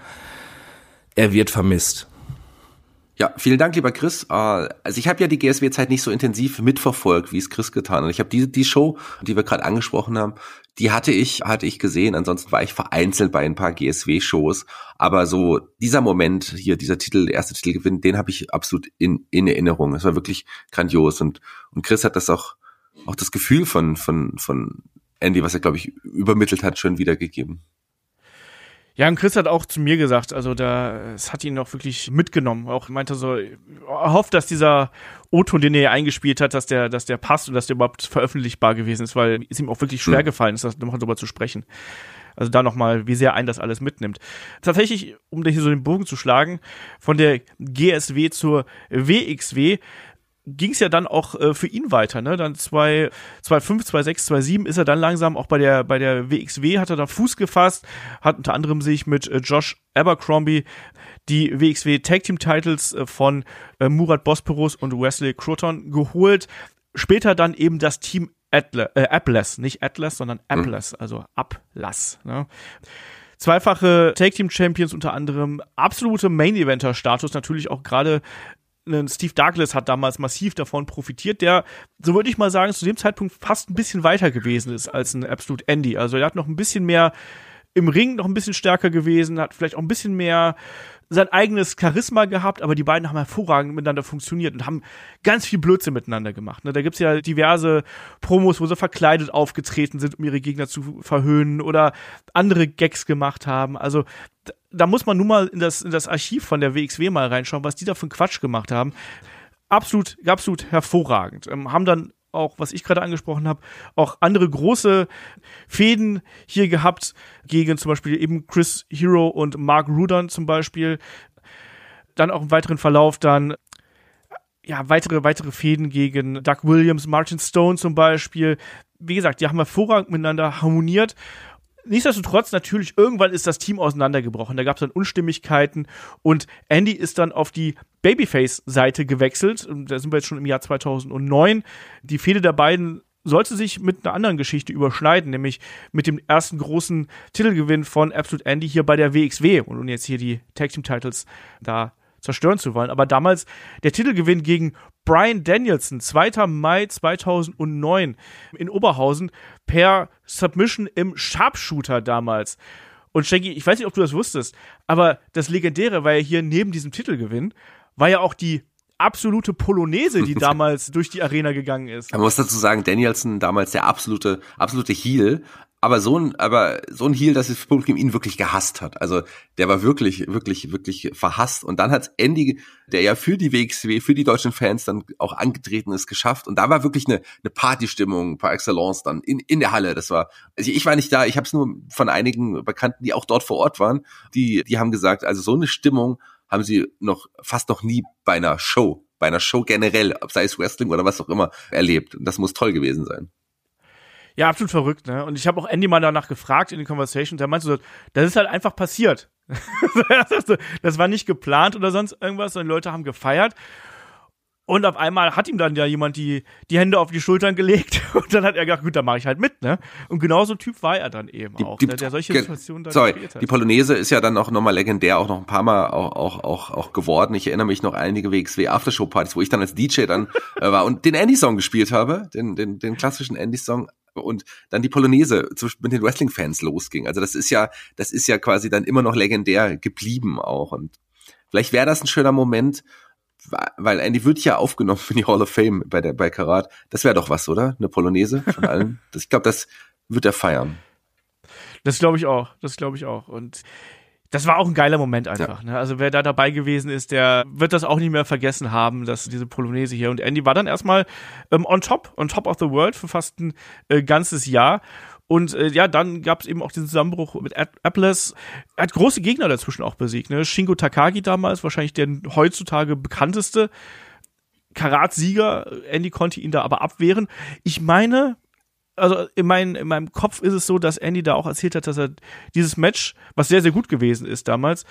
er wird vermisst. Ja, vielen Dank, lieber Chris. Äh, also ich habe ja die GSW-Zeit nicht so intensiv mitverfolgt, wie es Chris getan hat. Ich habe die, die Show, die wir gerade angesprochen haben, die hatte ich, hatte ich gesehen. Ansonsten war ich vereinzelt bei ein paar GSW-Shows. Aber so dieser Moment hier, dieser Titel, der erste Titelgewinn, den habe ich absolut in, in Erinnerung. Es war wirklich grandios. Und, und Chris hat das auch, auch das Gefühl von, von, von Andy, was er, glaube ich, übermittelt hat, schon wiedergegeben. Ja, und Chris hat auch zu mir gesagt, also da, es hat ihn auch wirklich mitgenommen. Auch meinte so, er hofft, dass dieser O-Ton, den er eingespielt hat, dass der, dass der passt und dass der überhaupt veröffentlichbar gewesen ist, weil es ihm auch wirklich schwer hm. gefallen ist, nochmal darüber zu sprechen. Also da nochmal, wie sehr ein das alles mitnimmt. Tatsächlich, um hier so den Bogen zu schlagen, von der GSW zur WXW, ging es ja dann auch äh, für ihn weiter, ne? Dann 2 2 6 2 7 ist er dann langsam auch bei der bei der WXW hat er da Fuß gefasst, hat unter anderem sich mit äh, Josh Abercrombie die WXW Tag Team Titles äh, von äh, Murat Bosporus und Wesley Croton geholt. Später dann eben das Team Atlas, äh, Atlas nicht Atlas, sondern hm. Atlas, mhm. also Ablass. Ne? Zweifache Tag Team Champions unter anderem, absolute Main Eventer Status natürlich auch gerade Steve Douglas hat damals massiv davon profitiert, der, so würde ich mal sagen, zu dem Zeitpunkt fast ein bisschen weiter gewesen ist als ein Absolute Andy. Also er hat noch ein bisschen mehr im Ring noch ein bisschen stärker gewesen, hat vielleicht auch ein bisschen mehr sein eigenes Charisma gehabt, aber die beiden haben hervorragend miteinander funktioniert und haben ganz viel Blödsinn miteinander gemacht. Ne? Da gibt's ja diverse Promos, wo sie verkleidet aufgetreten sind, um ihre Gegner zu verhöhnen oder andere Gags gemacht haben. Also da muss man nun mal in das, in das Archiv von der WXW mal reinschauen, was die da für einen Quatsch gemacht haben. Absolut, absolut hervorragend. Ähm, haben dann auch, was ich gerade angesprochen habe, auch andere große Fäden hier gehabt, gegen zum Beispiel eben Chris Hero und Mark Rudon zum Beispiel. Dann auch im weiteren Verlauf dann ja, weitere, weitere Fäden gegen Doug Williams, Martin Stone zum Beispiel. Wie gesagt, die haben hervorragend miteinander harmoniert nichtsdestotrotz natürlich, irgendwann ist das Team auseinandergebrochen. Da gab es dann Unstimmigkeiten und Andy ist dann auf die Babyface-Seite gewechselt. Da sind wir jetzt schon im Jahr 2009. Die Fehde der beiden sollte sich mit einer anderen Geschichte überschneiden, nämlich mit dem ersten großen Titelgewinn von Absolute Andy hier bei der WXW und jetzt hier die Tag Team Titles da zerstören zu wollen. Aber damals der Titelgewinn gegen Brian Danielson, 2. Mai 2009 in Oberhausen per Submission im Sharpshooter damals. Und Shaggy, ich weiß nicht, ob du das wusstest, aber das Legendäre war ja hier neben diesem Titelgewinn, war ja auch die absolute Polonaise, die damals durch die Arena gegangen ist. Man muss dazu sagen, Danielson damals der absolute, absolute Heel aber so ein, aber so ein Heel, dass das Publikum ihn wirklich gehasst hat. Also der war wirklich, wirklich, wirklich verhasst. Und dann hat Andy, der ja für die WXW, für die deutschen Fans dann auch angetreten ist, geschafft. Und da war wirklich eine, eine Partystimmung par excellence dann in, in der Halle. Das war, also ich war nicht da, ich habe es nur von einigen Bekannten, die auch dort vor Ort waren, die, die haben gesagt, also so eine Stimmung haben sie noch fast noch nie bei einer Show, bei einer Show generell, sei es Wrestling oder was auch immer, erlebt. Und das muss toll gewesen sein. Ja, absolut verrückt, ne? Und ich habe auch Andy mal danach gefragt in den Conversations, der meinte so, das ist halt einfach passiert. das war nicht geplant oder sonst irgendwas, sondern Leute haben gefeiert. Und auf einmal hat ihm dann ja jemand die, die Hände auf die Schultern gelegt und dann hat er gedacht, gut, dann mache ich halt mit, ne? Und genauso ein Typ war er dann eben die, auch, die, ne? der solche Situationen dann Sorry, die Polonaise ist ja dann auch nochmal legendär, auch noch ein paar Mal auch, auch, auch, auch geworden. Ich erinnere mich noch einige WXW Aftershow-Partys, wo ich dann als DJ dann äh, war und den Andy-Song gespielt habe, den, den, den klassischen Andy-Song und dann die Polonaise mit den Wrestling-Fans losging. Also das ist ja, das ist ja quasi dann immer noch legendär geblieben auch und vielleicht wäre das ein schöner Moment, weil Andy wird ja aufgenommen für die Hall of Fame bei der bei Karat. Das wäre doch was, oder? Eine Polonaise von allen. Das, ich glaube, das wird er feiern. Das glaube ich auch. Das glaube ich auch. Und das war auch ein geiler Moment einfach. Ja. Ne? Also wer da dabei gewesen ist, der wird das auch nicht mehr vergessen haben, dass diese Polonaise hier. Und Andy war dann erstmal ähm, on top, on top of the world für fast ein äh, ganzes Jahr. Und äh, ja, dann gab es eben auch diesen Zusammenbruch mit Atlas. Er hat große Gegner dazwischen auch besiegt. Ne? Shingo Takagi damals, wahrscheinlich der heutzutage bekannteste Karat-Sieger. Andy konnte ihn da aber abwehren. Ich meine, also in, mein, in meinem Kopf ist es so, dass Andy da auch erzählt hat, dass er dieses Match, was sehr, sehr gut gewesen ist damals,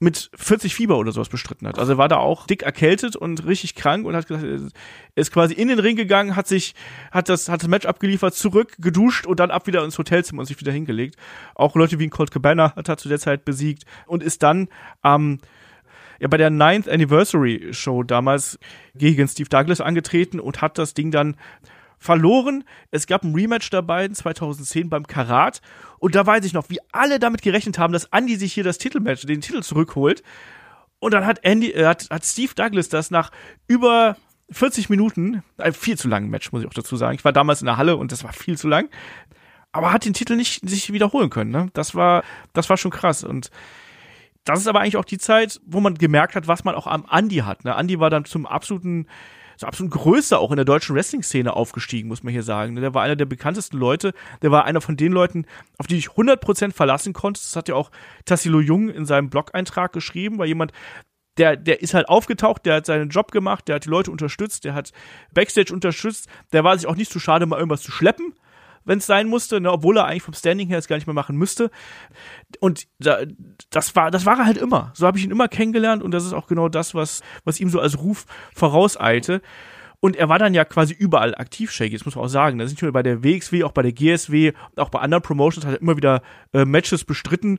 mit 40 Fieber oder sowas bestritten hat. Also er war da auch dick erkältet und richtig krank und hat gesagt, er ist quasi in den Ring gegangen, hat sich, hat das, hat das Match abgeliefert, zurück, geduscht und dann ab wieder ins Hotelzimmer und sich wieder hingelegt. Auch Leute wie ein Colt Cabana hat er zu der Zeit besiegt und ist dann ähm, ja bei der Ninth Anniversary Show damals gegen Steve Douglas angetreten und hat das Ding dann verloren. Es gab ein Rematch dabei 2010 beim Karat. Und da weiß ich noch, wie alle damit gerechnet haben, dass Andy sich hier das Titelmatch, den Titel zurückholt. Und dann hat Andy, äh, hat, hat Steve Douglas das nach über 40 Minuten, ein viel zu langen Match, muss ich auch dazu sagen. Ich war damals in der Halle und das war viel zu lang. Aber hat den Titel nicht sich wiederholen können. Ne? Das war, das war schon krass. Und das ist aber eigentlich auch die Zeit, wo man gemerkt hat, was man auch am Andy hat. Ne? Andy war dann zum absoluten so absolut Größe auch in der deutschen Wrestling-Szene aufgestiegen, muss man hier sagen. Der war einer der bekanntesten Leute. Der war einer von den Leuten, auf die ich 100% verlassen konnte. Das hat ja auch Tassilo Jung in seinem Blog-Eintrag geschrieben, weil jemand, der, der ist halt aufgetaucht, der hat seinen Job gemacht, der hat die Leute unterstützt, der hat Backstage unterstützt, der war sich auch nicht zu schade, mal irgendwas zu schleppen wenn es sein musste, ne, obwohl er eigentlich vom Standing her es gar nicht mehr machen müsste. Und da, das war, das war er halt immer. So habe ich ihn immer kennengelernt und das ist auch genau das, was, was ihm so als Ruf vorauseilte. Und er war dann ja quasi überall aktiv, Shaggy, das muss man auch sagen. Ist nicht nur bei der WXW, auch bei der GSW, auch bei anderen Promotions hat er immer wieder äh, Matches bestritten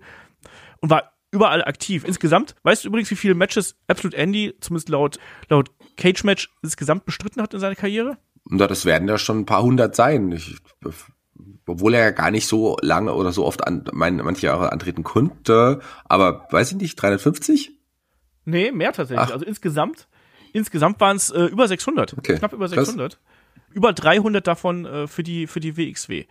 und war überall aktiv. Insgesamt, weißt du übrigens, wie viele Matches Absolute Andy, zumindest laut, laut Cage Match, insgesamt bestritten hat in seiner Karriere? Na, das werden ja schon ein paar hundert sein. Ich, obwohl er ja gar nicht so lange oder so oft an mein, manche Jahre antreten konnte, aber weiß ich nicht, 350? Nee, mehr tatsächlich. Ach. Also insgesamt, insgesamt waren es äh, über 600, okay. knapp über 600. Krass. Über 300 davon äh, für die für die WXW.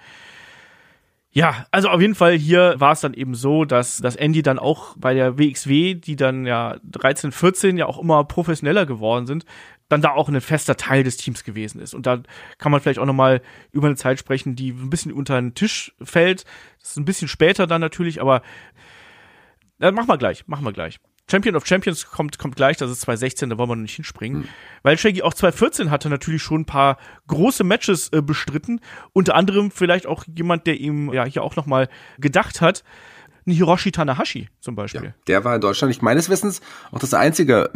Ja, also auf jeden Fall hier war es dann eben so, dass, dass Andy dann auch bei der WXW, die dann ja 13, 14 ja auch immer professioneller geworden sind, dann da auch ein fester Teil des Teams gewesen ist. Und da kann man vielleicht auch nochmal über eine Zeit sprechen, die ein bisschen unter den Tisch fällt. Das ist ein bisschen später dann natürlich, aber äh, machen wir gleich, machen wir gleich. Champion of Champions kommt, kommt gleich, das ist 2016, da wollen wir noch nicht hinspringen. Mhm. Weil Shaggy auch 2014 hatte natürlich schon ein paar große Matches äh, bestritten. Unter anderem vielleicht auch jemand, der ihm ja hier auch nochmal gedacht hat ein Hiroshi Tanahashi zum Beispiel. Ja, der war in Deutschland nicht meines Wissens auch das einzige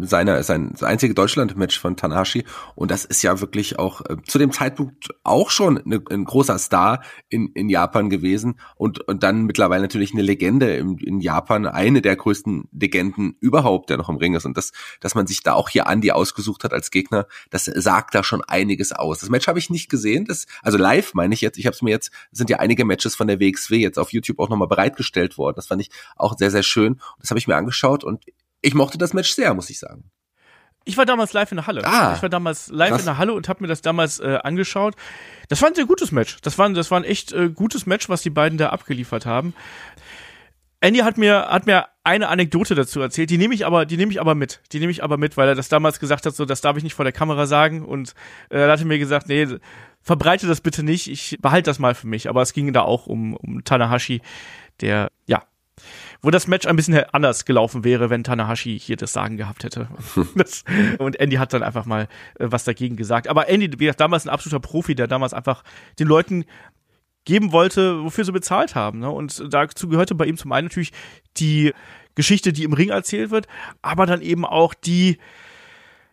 seiner sein das einzige Deutschland-Match von Tanahashi. Und das ist ja wirklich auch äh, zu dem Zeitpunkt auch schon eine, ein großer Star in, in Japan gewesen. Und und dann mittlerweile natürlich eine Legende in, in Japan, eine der größten Legenden überhaupt, der noch im Ring ist. Und das dass man sich da auch hier Andy ausgesucht hat als Gegner, das sagt da schon einiges aus. Das Match habe ich nicht gesehen, das also live meine ich jetzt, ich habe es mir jetzt sind ja einige Matches von der WXW jetzt auf YouTube auch nochmal bereitgestellt gestellt worden. Das fand ich auch sehr, sehr schön. Das habe ich mir angeschaut und ich mochte das Match sehr, muss ich sagen. Ich war damals live in der Halle. Ah, ich war damals live krass. in der Halle und habe mir das damals äh, angeschaut. Das war ein sehr gutes Match. Das war, das war ein echt äh, gutes Match, was die beiden da abgeliefert haben. Andy hat mir hat mir eine Anekdote dazu erzählt, die nehme ich aber die nehme ich aber mit, die nehme ich aber mit, weil er das damals gesagt hat, so das darf ich nicht vor der Kamera sagen und äh, er hatte mir gesagt, nee, verbreite das bitte nicht, ich behalte das mal für mich, aber es ging da auch um um Tanahashi, der, ja, wo das Match ein bisschen anders gelaufen wäre, wenn Tanahashi hier das Sagen gehabt hätte. das, und Andy hat dann einfach mal äh, was dagegen gesagt. Aber Andy, wie gesagt, damals ein absoluter Profi, der damals einfach den Leuten geben wollte, wofür sie bezahlt haben. Ne? Und dazu gehörte bei ihm zum einen natürlich die Geschichte, die im Ring erzählt wird, aber dann eben auch die,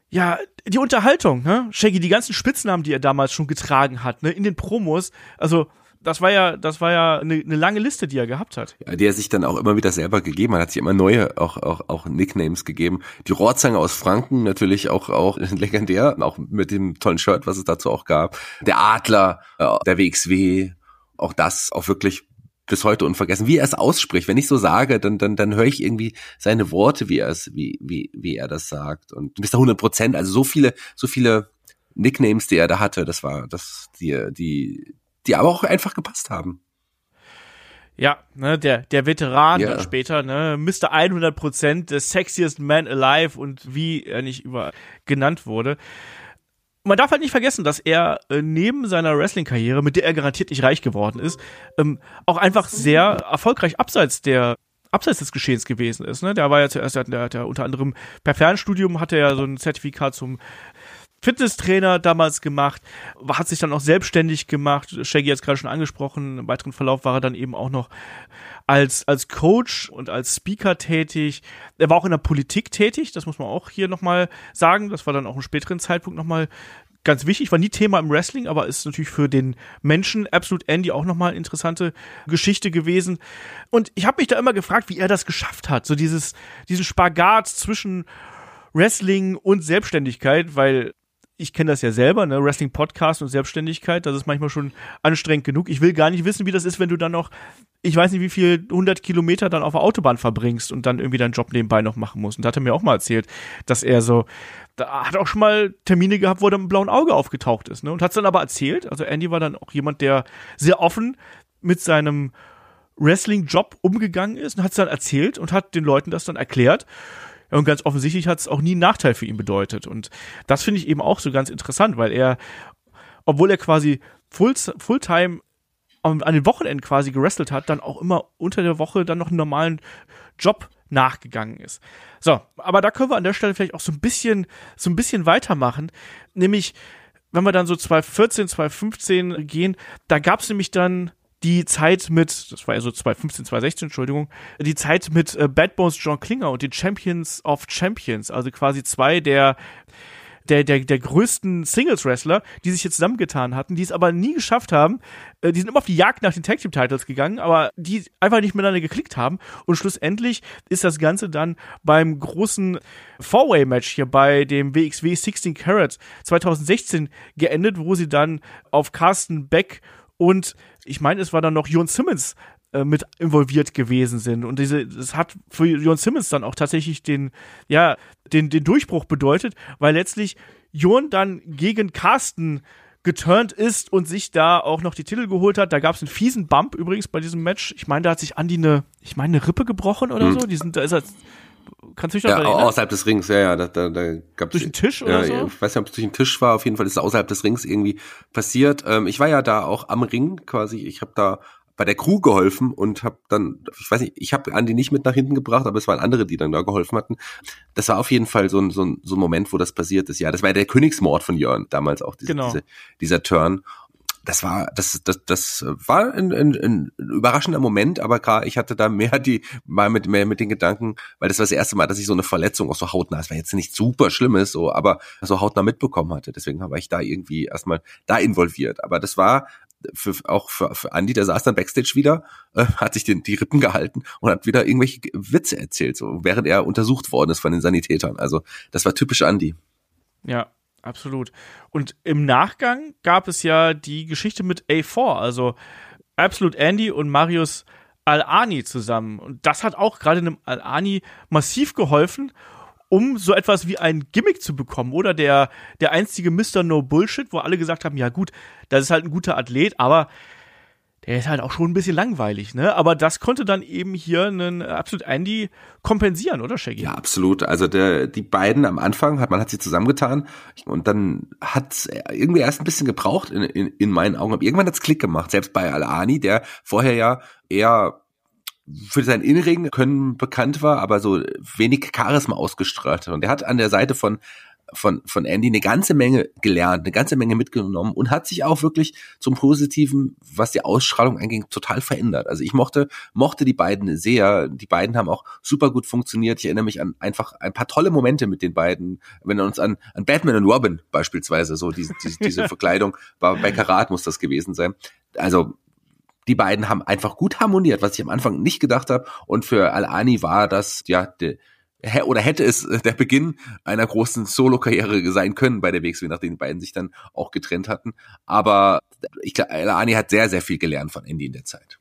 ja, die Unterhaltung, ne? Shaggy, die ganzen Spitznamen, die er damals schon getragen hat, ne, in den Promos, also das war ja, das war ja eine, eine lange Liste, die er gehabt hat. Ja, die er sich dann auch immer wieder selber gegeben hat, hat sich immer neue auch auch auch Nicknames gegeben. Die Rohrzange aus Franken natürlich auch auch legendär, auch mit dem tollen Shirt, was es dazu auch gab. Der Adler, äh, der WXW, auch das auch wirklich bis heute unvergessen, wie er es ausspricht. Wenn ich so sage, dann, dann, dann höre ich irgendwie seine Worte, wie er es, wie, wie, wie er das sagt. Und bis 100 Prozent, also so viele, so viele Nicknames, die er da hatte, das war, das, die, die, die aber auch einfach gepasst haben. Ja, ne, der, der Veteran ja. dann später, ne, Mr. 100%, the sexiest man alive und wie er nicht über genannt wurde man darf halt nicht vergessen, dass er äh, neben seiner Wrestling-Karriere, mit der er garantiert nicht reich geworden ist, ähm, auch einfach sehr erfolgreich abseits der abseits des Geschehens gewesen ist. Ne? Der war ja zuerst, der hat ja unter anderem per Fernstudium hatte er ja so ein Zertifikat zum Fitnesstrainer damals gemacht, hat sich dann auch selbstständig gemacht. Shaggy hat es gerade schon angesprochen. Im weiteren Verlauf war er dann eben auch noch als, als Coach und als Speaker tätig. Er war auch in der Politik tätig, das muss man auch hier nochmal sagen. Das war dann auch im späteren Zeitpunkt nochmal ganz wichtig, war nie Thema im Wrestling, aber ist natürlich für den Menschen Absolute Andy auch nochmal eine interessante Geschichte gewesen. Und ich habe mich da immer gefragt, wie er das geschafft hat, so dieses, diesen Spagat zwischen Wrestling und Selbstständigkeit, weil ich kenne das ja selber, ne, Wrestling Podcast und Selbstständigkeit, das ist manchmal schon anstrengend genug. Ich will gar nicht wissen, wie das ist, wenn du dann noch, ich weiß nicht, wie viel 100 Kilometer dann auf der Autobahn verbringst und dann irgendwie deinen Job nebenbei noch machen musst. Und da hat er mir auch mal erzählt, dass er so, da hat auch schon mal Termine gehabt, wo er mit blauen Auge aufgetaucht ist, ne, und hat es dann aber erzählt. Also Andy war dann auch jemand, der sehr offen mit seinem Wrestling-Job umgegangen ist und hat es dann erzählt und hat den Leuten das dann erklärt. Und ganz offensichtlich hat es auch nie einen Nachteil für ihn bedeutet. Und das finde ich eben auch so ganz interessant, weil er, obwohl er quasi Full, Fulltime an den Wochenenden quasi gerestelt hat, dann auch immer unter der Woche dann noch einen normalen Job nachgegangen ist. So, aber da können wir an der Stelle vielleicht auch so ein bisschen, so ein bisschen weitermachen. Nämlich, wenn wir dann so 2014, 2015 gehen, da gab es nämlich dann die Zeit mit, das war ja so 2015, 2016, Entschuldigung, die Zeit mit äh, Bad Bones John Klinger und den Champions of Champions, also quasi zwei der der, der, der größten Singles-Wrestler, die sich jetzt zusammengetan hatten, die es aber nie geschafft haben. Äh, die sind immer auf die Jagd nach den Tag Team Titles gegangen, aber die einfach nicht miteinander geklickt haben. Und schlussendlich ist das Ganze dann beim großen Four-Way-Match hier bei dem WXW 16 Carat 2016 geendet, wo sie dann auf Carsten Beck und ich meine, es war dann noch Jon Simmons äh, mit involviert gewesen sind. Und diese, das hat für Jon Simmons dann auch tatsächlich den, ja, den, den Durchbruch bedeutet, weil letztlich Jon dann gegen Carsten geturnt ist und sich da auch noch die Titel geholt hat. Da gab es einen fiesen Bump übrigens bei diesem Match. Ich meine, da hat sich Andi eine, ich meine, eine Rippe gebrochen oder mhm. so. Die sind, da ist er Kannst du dich ja, außerhalb des Rings, ja, ja, da, da, da gab's durch den Tisch oder ja, so? Ich weiß nicht, ob es durch den Tisch war. Auf jeden Fall ist es außerhalb des Rings irgendwie passiert. Ähm, ich war ja da auch am Ring quasi. Ich habe da bei der Crew geholfen und habe dann, ich weiß nicht, ich habe Andi nicht mit nach hinten gebracht, aber es waren andere, die dann da geholfen hatten. Das war auf jeden Fall so ein, so ein, so ein Moment, wo das passiert ist. Ja, das war ja der Königsmord von Jörn damals auch, diese, genau. diese, dieser Turn das war, das, das, das war ein, ein, ein überraschender Moment, aber klar, ich hatte da mehr die, mal mit, mehr mit den Gedanken, weil das war das erste Mal, dass ich so eine Verletzung auch so hautnah, es war jetzt nicht super schlimmes, so, aber so hautnah mitbekommen hatte. Deswegen war ich da irgendwie erstmal da involviert. Aber das war für, auch für, für Andy, der saß dann Backstage wieder, äh, hat sich den, die Rippen gehalten und hat wieder irgendwelche Witze erzählt, so, während er untersucht worden ist von den Sanitätern. Also, das war typisch Andy. Ja, absolut. Und im Nachgang gab es ja die Geschichte mit A4, also Absolute Andy und Marius Al-Ani zusammen. Und das hat auch gerade einem Al-Ani massiv geholfen, um so etwas wie ein Gimmick zu bekommen. Oder der, der einstige Mr. No Bullshit, wo alle gesagt haben, ja gut, das ist halt ein guter Athlet, aber der ist halt auch schon ein bisschen langweilig, ne? Aber das konnte dann eben hier einen absolut Andy kompensieren, oder Shaggy? Ja, absolut. Also der, die beiden am Anfang hat man hat sie zusammengetan und dann hat irgendwie erst ein bisschen gebraucht in, in, in meinen Augen. Aber irgendwann hat's Klick gemacht. Selbst bei Al-Ani, der vorher ja eher für sein Innenring können bekannt war, aber so wenig Charisma ausgestrahlt hat. Und er hat an der Seite von von, von Andy eine ganze Menge gelernt, eine ganze Menge mitgenommen und hat sich auch wirklich zum Positiven, was die Ausstrahlung anging, total verändert. Also ich mochte, mochte die beiden sehr. Die beiden haben auch super gut funktioniert. Ich erinnere mich an einfach ein paar tolle Momente mit den beiden. Wenn wir uns an, an Batman und Robin beispielsweise, so diese, diese, diese Verkleidung, war bei Karat muss das gewesen sein. Also die beiden haben einfach gut harmoniert, was ich am Anfang nicht gedacht habe. Und für Al-Ani war das, ja, de, oder hätte es äh, der Beginn einer großen Solo-Karriere sein können bei der WXW, nachdem die beiden sich dann auch getrennt hatten. Aber ich glaube, Ani hat sehr, sehr viel gelernt von Andy in der Zeit.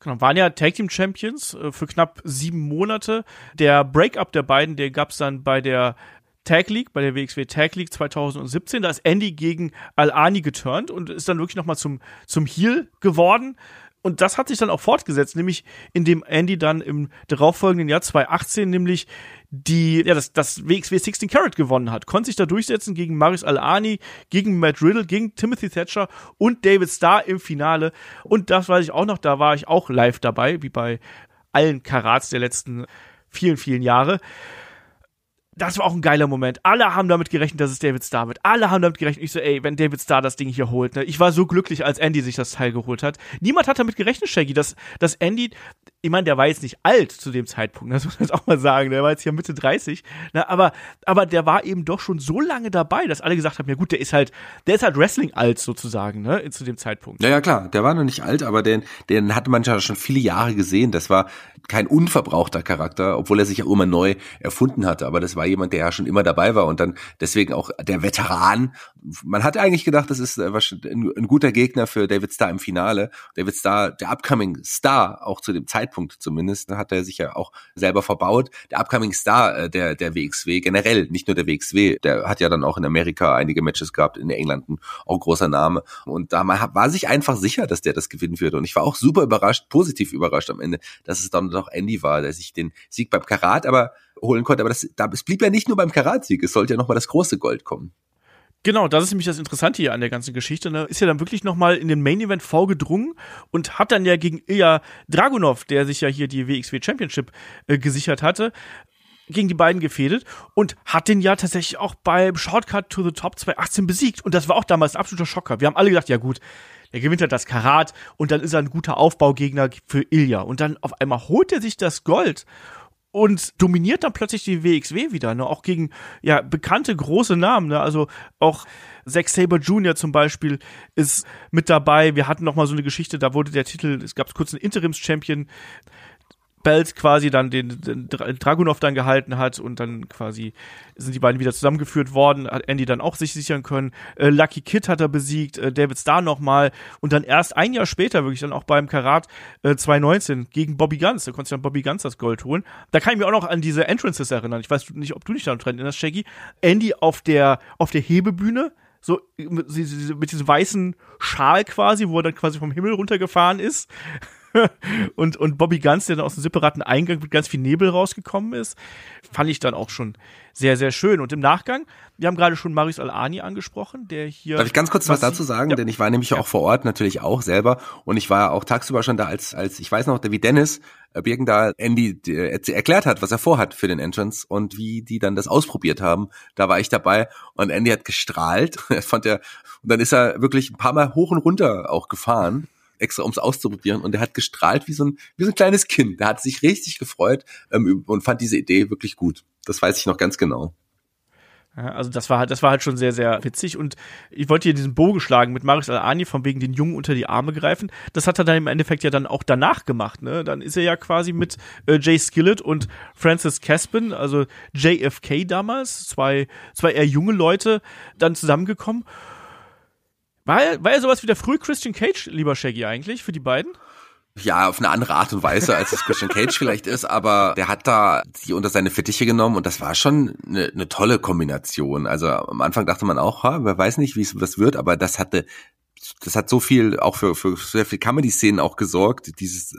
Genau, waren ja Tag Team Champions äh, für knapp sieben Monate. Der Breakup der beiden, der gab es dann bei der Tag League, bei der WXW Tag League 2017. Da ist Andy gegen Al-Ani geturnt und ist dann wirklich nochmal zum, zum Heel geworden und das hat sich dann auch fortgesetzt, nämlich indem Andy dann im darauffolgenden Jahr 2018 nämlich die, ja, das, das WXW 16 Carat gewonnen hat, konnte sich da durchsetzen gegen Maris Al-Ani, gegen Matt Riddle, gegen Timothy Thatcher und David Starr im Finale. Und das weiß ich auch noch, da war ich auch live dabei, wie bei allen Karats der letzten vielen, vielen Jahre das war auch ein geiler Moment. Alle haben damit gerechnet, dass es David Starr wird. Alle haben damit gerechnet. Ich so, ey, wenn David Starr das Ding hier holt. Ne? Ich war so glücklich, als Andy sich das Teil geholt hat. Niemand hat damit gerechnet, Shaggy, dass, dass Andy, ich meine, der war jetzt nicht alt zu dem Zeitpunkt, das muss man jetzt auch mal sagen. Der war jetzt hier Mitte 30. Ne? Aber, aber der war eben doch schon so lange dabei, dass alle gesagt haben, ja gut, der ist halt, der ist halt Wrestling alt sozusagen, ne, zu dem Zeitpunkt. Ja, ja, klar. Der war noch nicht alt, aber den, den hatte man ja schon viele Jahre gesehen. Das war kein unverbrauchter Charakter, obwohl er sich auch immer neu erfunden hatte. Aber das war jemand, der ja schon immer dabei war und dann deswegen auch der Veteran. Man hat eigentlich gedacht, das ist äh, ein, guter Gegner für David Starr im Finale. David Starr, der upcoming Star, auch zu dem Zeitpunkt zumindest, hat er sich ja auch selber verbaut. Der upcoming Star äh, der, der WXW, generell, nicht nur der WXW, der hat ja dann auch in Amerika einige Matches gehabt, in England auch großer Name. Und da man war sich einfach sicher, dass der das gewinnen würde. Und ich war auch super überrascht, positiv überrascht am Ende, dass es dann doch Andy war, der sich den Sieg beim Karat aber holen konnte. Aber das, da, es blieb ja nicht nur beim Karatsieg, es sollte ja nochmal das große Gold kommen. Genau, das ist nämlich das Interessante hier an der ganzen Geschichte. Ne? Ist ja dann wirklich nochmal in den Main Event vorgedrungen und hat dann ja gegen Ilya Dragunov, der sich ja hier die WXW Championship äh, gesichert hatte, gegen die beiden gefädet und hat den ja tatsächlich auch beim Shortcut to the Top 2018 besiegt. Und das war auch damals ein absoluter Schocker. Wir haben alle gedacht, ja gut, der gewinnt halt das Karat und dann ist er ein guter Aufbaugegner für Ilya. Und dann auf einmal holt er sich das Gold und dominiert dann plötzlich die WXW wieder, ne? auch gegen ja bekannte große Namen, ne? also auch Zack Saber Jr. zum Beispiel ist mit dabei. Wir hatten noch mal so eine Geschichte, da wurde der Titel, es gab kurz einen Interims-Champion, Belt quasi dann den, den Dragunov dann gehalten hat und dann quasi sind die beiden wieder zusammengeführt worden, hat Andy dann auch sich sichern können. Äh, Lucky Kid hat er besiegt, äh, David Starr nochmal und dann erst ein Jahr später wirklich dann auch beim Karat äh, 2019 gegen Bobby Guns, da konnte sich dann Bobby Guns das Gold holen. Da kann ich mich auch noch an diese Entrances erinnern. Ich weiß nicht, ob du dich daran erinnerst, Shaggy. Andy auf der auf der Hebebühne so mit, mit diesem weißen Schal quasi, wo er dann quasi vom Himmel runtergefahren ist. Und, und Bobby Guns, der dann aus dem separaten Eingang mit ganz viel Nebel rausgekommen ist, fand ich dann auch schon sehr, sehr schön. Und im Nachgang, wir haben gerade schon Marius Al-Ani angesprochen, der hier. Darf ich ganz kurz was dazu sagen? Ja. Denn ich war nämlich ja. auch vor Ort natürlich auch selber und ich war auch tagsüber schon da, als, als ich weiß noch, wie Dennis äh, Birken da Andy erklärt hat, was er vorhat für den Entrance und wie die dann das ausprobiert haben. Da war ich dabei und Andy hat gestrahlt. fand er, und dann ist er wirklich ein paar Mal hoch und runter auch gefahren extra ums auszuprobieren und er hat gestrahlt wie so ein, wie so ein kleines Kind. Der hat sich richtig gefreut ähm, und fand diese Idee wirklich gut. Das weiß ich noch ganz genau. Also das war halt, das war halt schon sehr, sehr witzig und ich wollte hier diesen Bogen schlagen mit Marius Al-Ani von wegen den Jungen unter die Arme greifen. Das hat er dann im Endeffekt ja dann auch danach gemacht, ne? Dann ist er ja quasi mit äh, Jay Skillett und Francis Caspin, also JFK damals, zwei, zwei eher junge Leute, dann zusammengekommen war er, war er sowas wie der frühe Christian Cage, lieber Shaggy, eigentlich, für die beiden? Ja, auf eine andere Art und Weise, als es Christian Cage vielleicht ist, aber der hat da die unter seine Fittiche genommen und das war schon eine, eine tolle Kombination. Also am Anfang dachte man auch, ha, wer weiß nicht, wie es das wird, aber das hatte das hat so viel auch für, für sehr viel Comedy-Szenen auch gesorgt, dieses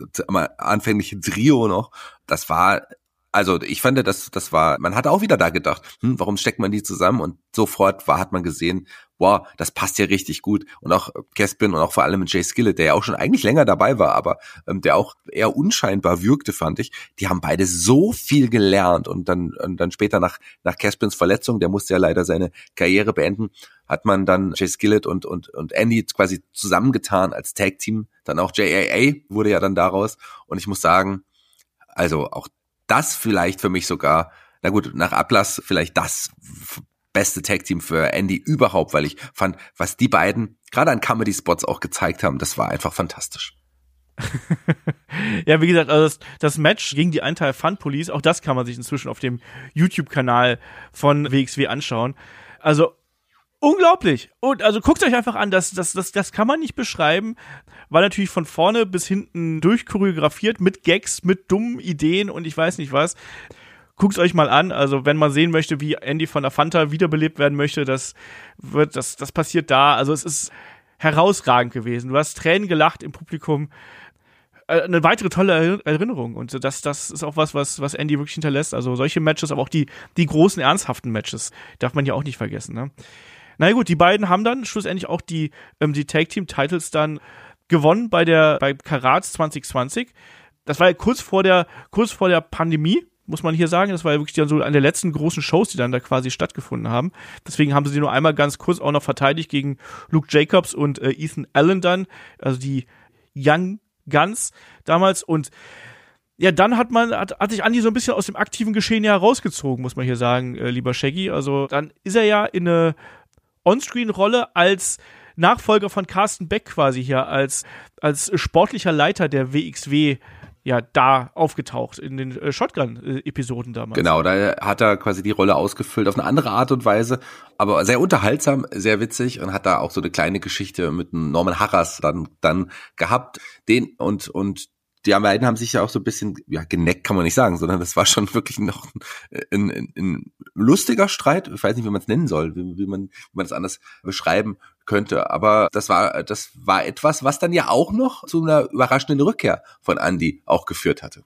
anfängliche Trio noch. Das war also ich fand, das, das war, man hat auch wieder da gedacht, hm, warum steckt man die zusammen? Und sofort war, hat man gesehen, wow, das passt ja richtig gut. Und auch Caspin und auch vor allem Jay Skillett, der ja auch schon eigentlich länger dabei war, aber ähm, der auch eher unscheinbar wirkte, fand ich. Die haben beide so viel gelernt und dann, und dann später nach, nach Caspins Verletzung, der musste ja leider seine Karriere beenden, hat man dann Jay Skillett und, und, und Andy quasi zusammengetan als Tag-Team. Dann auch JAA wurde ja dann daraus. Und ich muss sagen, also auch das vielleicht für mich sogar, na gut, nach Ablass vielleicht das beste Tag-Team für Andy überhaupt, weil ich fand, was die beiden gerade an Comedy-Spots auch gezeigt haben, das war einfach fantastisch. ja, wie gesagt, also das, das, Match gegen die Einteil Fun Police, auch das kann man sich inzwischen auf dem YouTube-Kanal von WXW anschauen. Also unglaublich. Und also guckt euch einfach an, das, das, das, das kann man nicht beschreiben, weil natürlich von vorne bis hinten durchchoreografiert mit Gags, mit dummen Ideen und ich weiß nicht was. Guckt euch mal an. Also, wenn man sehen möchte, wie Andy von der Fanta wiederbelebt werden möchte, das wird, das, das passiert da. Also, es ist herausragend gewesen. Du hast Tränen gelacht im Publikum. Äh, eine weitere tolle Erinnerung. Und das, das ist auch was, was, was Andy wirklich hinterlässt. Also solche Matches, aber auch die, die großen, ernsthaften Matches, darf man ja auch nicht vergessen. Ne? Na gut, die beiden haben dann schlussendlich auch die, ähm, die Tag Team Titles dann gewonnen bei der, bei Karat 2020. Das war ja kurz vor der, kurz vor der Pandemie muss man hier sagen. Das war ja wirklich dann so eine der letzten großen Shows, die dann da quasi stattgefunden haben. Deswegen haben sie sie nur einmal ganz kurz auch noch verteidigt gegen Luke Jacobs und äh, Ethan Allen dann, also die Young Guns damals und ja, dann hat man, hat, hat sich Andy so ein bisschen aus dem aktiven Geschehen ja herausgezogen, muss man hier sagen, äh, lieber Shaggy. Also dann ist er ja in eine Onscreen-Rolle als Nachfolger von Carsten Beck quasi hier, als, als sportlicher Leiter der WXW ja da aufgetaucht in den äh, Shotgun-Episoden damals. Genau, da hat er quasi die Rolle ausgefüllt auf eine andere Art und Weise, aber sehr unterhaltsam, sehr witzig und hat da auch so eine kleine Geschichte mit Norman Harras dann dann gehabt, den und und die beiden haben sich ja auch so ein bisschen, ja, geneckt kann man nicht sagen, sondern das war schon wirklich noch ein, ein, ein lustiger Streit. Ich weiß nicht, wie man es nennen soll, wie, wie, man, wie man das anders beschreiben könnte. Aber das war, das war etwas, was dann ja auch noch zu einer überraschenden Rückkehr von Andy auch geführt hatte.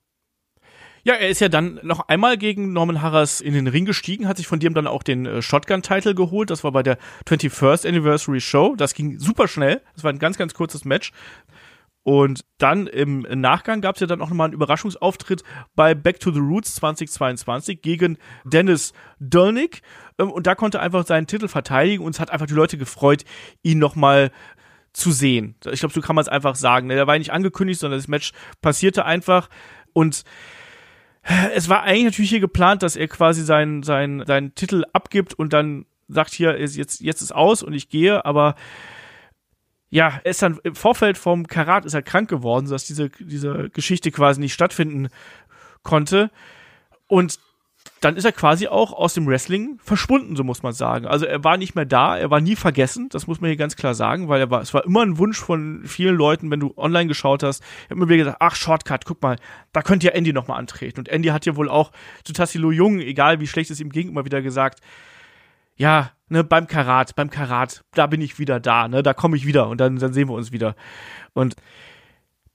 Ja, er ist ja dann noch einmal gegen Norman Harras in den Ring gestiegen, hat sich von dem dann auch den äh, Shotgun-Title geholt. Das war bei der 21st Anniversary Show. Das ging super schnell. Das war ein ganz, ganz kurzes Match. Und dann im Nachgang gab es ja dann auch nochmal einen Überraschungsauftritt bei Back to the Roots 2022 gegen Dennis Dolnick. Ähm, und da konnte er einfach seinen Titel verteidigen und es hat einfach die Leute gefreut, ihn nochmal zu sehen. Ich glaube, so kann man es einfach sagen. Ne? Der war nicht angekündigt, sondern das Match passierte einfach. Und es war eigentlich natürlich hier geplant, dass er quasi seinen, seinen, seinen Titel abgibt und dann sagt hier, jetzt, jetzt ist aus und ich gehe, aber ja, er ist dann im Vorfeld vom Karat ist er krank geworden, sodass diese, diese Geschichte quasi nicht stattfinden konnte. Und dann ist er quasi auch aus dem Wrestling verschwunden, so muss man sagen. Also er war nicht mehr da, er war nie vergessen, das muss man hier ganz klar sagen, weil er war, es war immer ein Wunsch von vielen Leuten, wenn du online geschaut hast, habe immer wieder gesagt, ach Shortcut, guck mal, da könnte ja Andy nochmal antreten. Und Andy hat ja wohl auch zu Tassilo Jung, egal wie schlecht es ihm ging, immer wieder gesagt, ja, ne, beim Karat, beim Karat, da bin ich wieder da, ne, da komme ich wieder und dann, dann sehen wir uns wieder. Und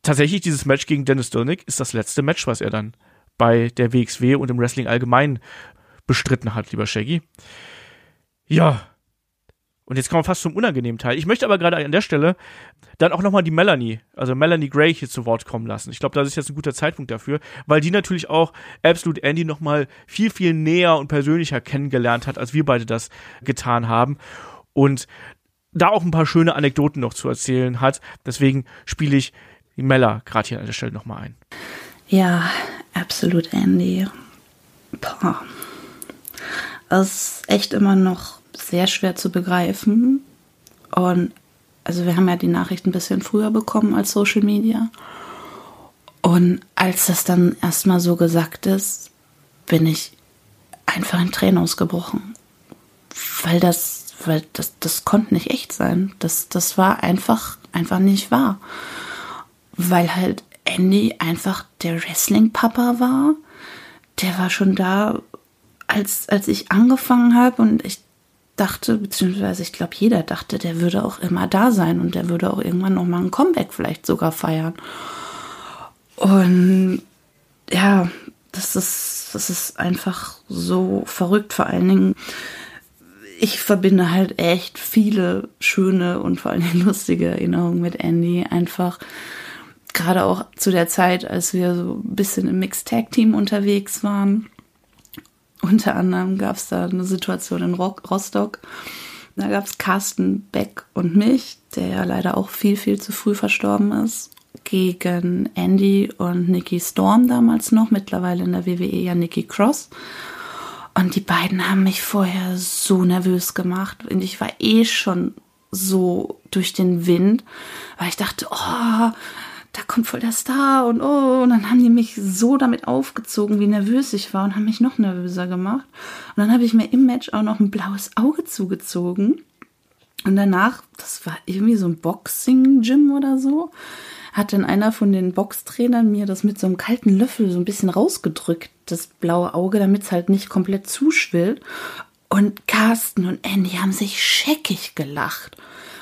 tatsächlich dieses Match gegen Dennis Dolnick ist das letzte Match, was er dann bei der WXW und im Wrestling allgemein bestritten hat, lieber Shaggy. Ja, und jetzt kommen wir fast zum unangenehmen Teil. Ich möchte aber gerade an der Stelle dann auch nochmal die Melanie, also Melanie Gray hier zu Wort kommen lassen. Ich glaube, das ist jetzt ein guter Zeitpunkt dafür, weil die natürlich auch Absolute Andy nochmal viel, viel näher und persönlicher kennengelernt hat, als wir beide das getan haben. Und da auch ein paar schöne Anekdoten noch zu erzählen hat. Deswegen spiele ich die Mella gerade hier an der Stelle nochmal ein. Ja, Absolute Andy. Boah. Das ist echt immer noch sehr schwer zu begreifen. Und also wir haben ja die Nachricht ein bisschen früher bekommen als Social Media. Und als das dann erstmal so gesagt ist, bin ich einfach in Tränen ausgebrochen. Weil das, weil das, das konnte nicht echt sein. Das, das war einfach, einfach nicht wahr. Weil halt Andy einfach der Wrestling-Papa war. Der war schon da, als, als ich angefangen habe und ich dachte, beziehungsweise ich glaube, jeder dachte, der würde auch immer da sein und der würde auch irgendwann noch mal ein Comeback vielleicht sogar feiern. Und ja, das ist, das ist einfach so verrückt. Vor allen Dingen, ich verbinde halt echt viele schöne und vor allen Dingen lustige Erinnerungen mit Andy. Einfach gerade auch zu der Zeit, als wir so ein bisschen im Mixed Tag Team unterwegs waren. Unter anderem gab es da eine Situation in Rostock. Da gab es Carsten Beck und mich, der ja leider auch viel, viel zu früh verstorben ist, gegen Andy und Nikki Storm damals noch, mittlerweile in der WWE ja Nikki Cross. Und die beiden haben mich vorher so nervös gemacht. Und ich war eh schon so durch den Wind, weil ich dachte, oh, da kommt voll der Star und oh, und dann haben die mich so damit aufgezogen, wie nervös ich war und haben mich noch nervöser gemacht. Und dann habe ich mir im Match auch noch ein blaues Auge zugezogen. Und danach, das war irgendwie so ein Boxing-Gym oder so, hat dann einer von den Boxtrainern mir das mit so einem kalten Löffel so ein bisschen rausgedrückt, das blaue Auge, damit es halt nicht komplett zuschwillt. Und Carsten und Andy haben sich scheckig gelacht.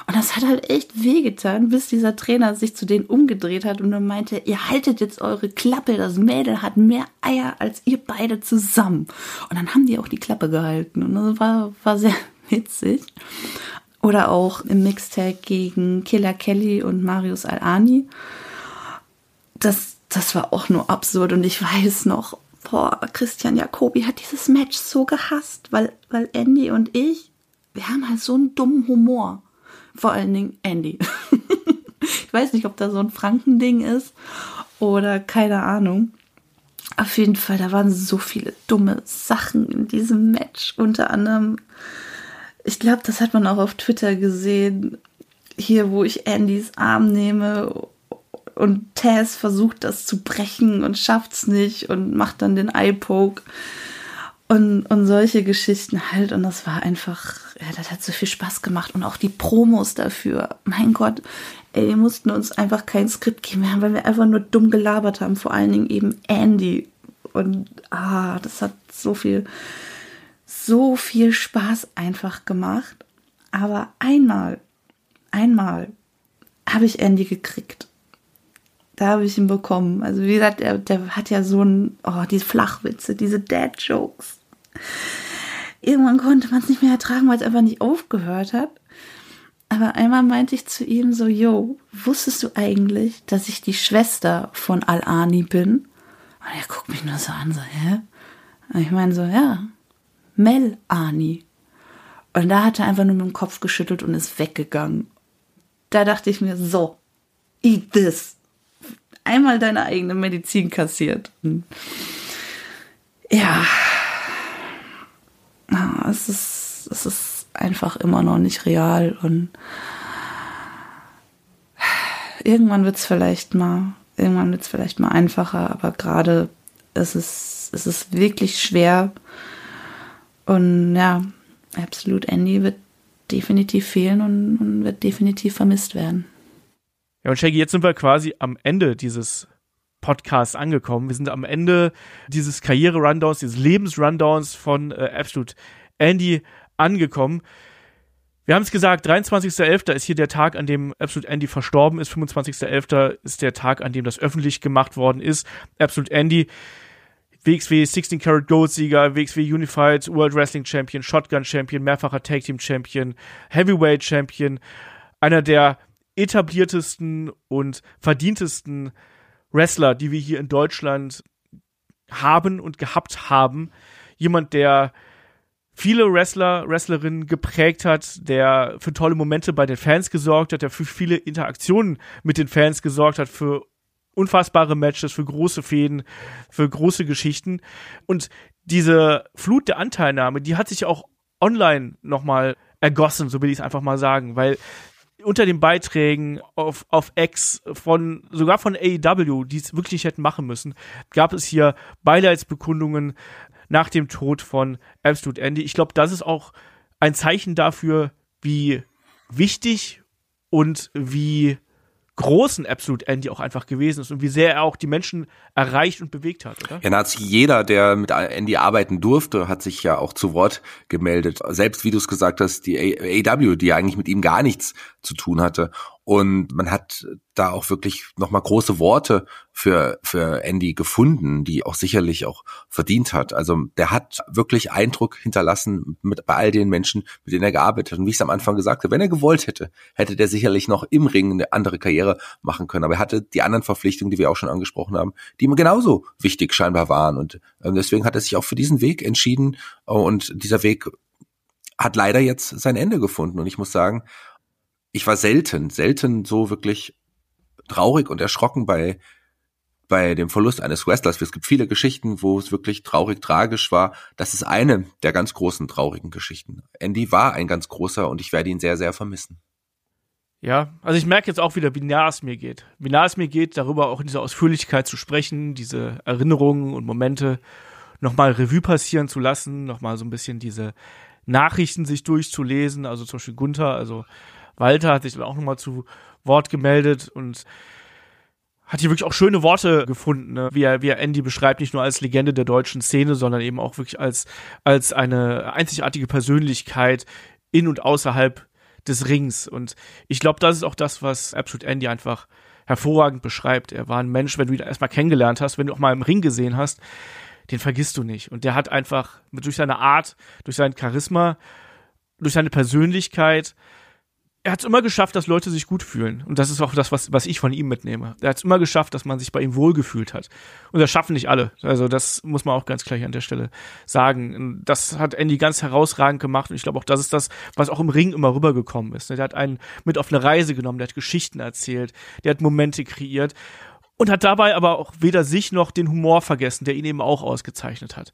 Und das hat halt echt wehgetan, bis dieser Trainer sich zu denen umgedreht hat und dann meinte, ihr haltet jetzt eure Klappe, das Mädel hat mehr Eier als ihr beide zusammen. Und dann haben die auch die Klappe gehalten und das war, war sehr witzig. Oder auch im Mixtag gegen Killer Kelly und Marius Al-Ani. Das, das war auch nur absurd und ich weiß noch, boah, Christian Jacobi hat dieses Match so gehasst, weil, weil Andy und ich, wir haben halt so einen dummen Humor. Vor allen Dingen Andy. ich weiß nicht, ob da so ein Frankending ist oder keine Ahnung. Auf jeden Fall, da waren so viele dumme Sachen in diesem Match. Unter anderem, ich glaube, das hat man auch auf Twitter gesehen, hier, wo ich Andys Arm nehme und Taz versucht das zu brechen und schafft's nicht und macht dann den Eye-Poke. Und, und solche Geschichten halt. Und das war einfach, ja, das hat so viel Spaß gemacht. Und auch die Promos dafür. Mein Gott, ey, die mussten uns einfach kein Skript geben, weil wir einfach nur dumm gelabert haben. Vor allen Dingen eben Andy. Und ah, das hat so viel, so viel Spaß einfach gemacht. Aber einmal, einmal habe ich Andy gekriegt. Da habe ich ihn bekommen. Also wie gesagt, der, der hat ja so ein, oh, diese Flachwitze, diese Dad-Jokes. Irgendwann konnte man es nicht mehr ertragen, weil es einfach nicht aufgehört hat. Aber einmal meinte ich zu ihm so, yo, wusstest du eigentlich, dass ich die Schwester von Al-Ani bin? Und er guckt mich nur so an, so, hä? Und ich meine so, ja, Mel-Ani. Und da hat er einfach nur mit dem Kopf geschüttelt und ist weggegangen. Da dachte ich mir, so, eat this einmal deine eigene Medizin kassiert. Ja. Es ist, es ist einfach immer noch nicht real und irgendwann wird es vielleicht mal, irgendwann wird es vielleicht mal einfacher, aber gerade ist es, ist wirklich schwer. Und ja, Absolute Andy wird definitiv fehlen und, und wird definitiv vermisst werden. Ja, und Shaggy, jetzt sind wir quasi am Ende dieses Podcasts angekommen. Wir sind am Ende dieses Karriere-Rundowns, dieses Lebens-Rundowns von äh, Absolute Andy angekommen. Wir haben es gesagt, 23.11. ist hier der Tag, an dem Absolute Andy verstorben ist. 25.11. ist der Tag, an dem das öffentlich gemacht worden ist. Absolute Andy, WXW 16 Karat Gold Sieger, WXW Unified World Wrestling Champion, Shotgun Champion, mehrfacher Tag Team Champion, Heavyweight Champion, einer der etabliertesten und verdientesten Wrestler, die wir hier in Deutschland haben und gehabt haben. Jemand, der viele Wrestler, Wrestlerinnen geprägt hat, der für tolle Momente bei den Fans gesorgt hat, der für viele Interaktionen mit den Fans gesorgt hat, für unfassbare Matches, für große Fäden, für große Geschichten. Und diese Flut der Anteilnahme, die hat sich auch online nochmal ergossen, so will ich es einfach mal sagen, weil unter den Beiträgen auf, auf X von, sogar von AEW, die es wirklich hätten machen müssen, gab es hier Beileidsbekundungen nach dem Tod von Absolute Andy. Ich glaube, das ist auch ein Zeichen dafür, wie wichtig und wie großen Absolute Andy auch einfach gewesen ist und wie sehr er auch die Menschen erreicht und bewegt hat, oder? Ja, nahezu jeder, der mit Andy arbeiten durfte, hat sich ja auch zu Wort gemeldet. Selbst wie du es gesagt hast, die AW, die eigentlich mit ihm gar nichts zu tun hatte. Und man hat da auch wirklich nochmal große Worte für, für Andy gefunden, die auch sicherlich auch verdient hat. Also der hat wirklich Eindruck hinterlassen mit, bei all den Menschen, mit denen er gearbeitet hat. Und wie ich es am Anfang gesagt habe, wenn er gewollt hätte, hätte der sicherlich noch im Ring eine andere Karriere machen können. Aber er hatte die anderen Verpflichtungen, die wir auch schon angesprochen haben, die ihm genauso wichtig scheinbar waren. Und ähm, deswegen hat er sich auch für diesen Weg entschieden. Und dieser Weg hat leider jetzt sein Ende gefunden. Und ich muss sagen, ich war selten, selten so wirklich traurig und erschrocken bei bei dem Verlust eines Wrestlers. Es gibt viele Geschichten, wo es wirklich traurig, tragisch war. Das ist eine der ganz großen traurigen Geschichten. Andy war ein ganz großer und ich werde ihn sehr, sehr vermissen. Ja, also ich merke jetzt auch wieder, wie nah es mir geht. Wie nah es mir geht, darüber auch in dieser Ausführlichkeit zu sprechen, diese Erinnerungen und Momente nochmal Revue passieren zu lassen, nochmal so ein bisschen diese Nachrichten sich durchzulesen, also zum Beispiel Gunther, also Walter hat sich dann auch nochmal zu Wort gemeldet und hat hier wirklich auch schöne Worte gefunden, ne? wie, er, wie er Andy beschreibt, nicht nur als Legende der deutschen Szene, sondern eben auch wirklich als, als eine einzigartige Persönlichkeit in und außerhalb des Rings. Und ich glaube, das ist auch das, was Absolute Andy einfach hervorragend beschreibt. Er war ein Mensch, wenn du ihn erstmal kennengelernt hast, wenn du auch mal im Ring gesehen hast, den vergisst du nicht. Und der hat einfach durch seine Art, durch sein Charisma, durch seine Persönlichkeit, er hat es immer geschafft, dass Leute sich gut fühlen. Und das ist auch das, was, was ich von ihm mitnehme. Er hat es immer geschafft, dass man sich bei ihm wohlgefühlt hat. Und das schaffen nicht alle. Also das muss man auch ganz gleich an der Stelle sagen. Das hat Andy ganz herausragend gemacht. Und ich glaube auch, das ist das, was auch im Ring immer rübergekommen ist. Der hat einen mit auf eine Reise genommen, der hat Geschichten erzählt, der hat Momente kreiert und hat dabei aber auch weder sich noch den Humor vergessen, der ihn eben auch ausgezeichnet hat.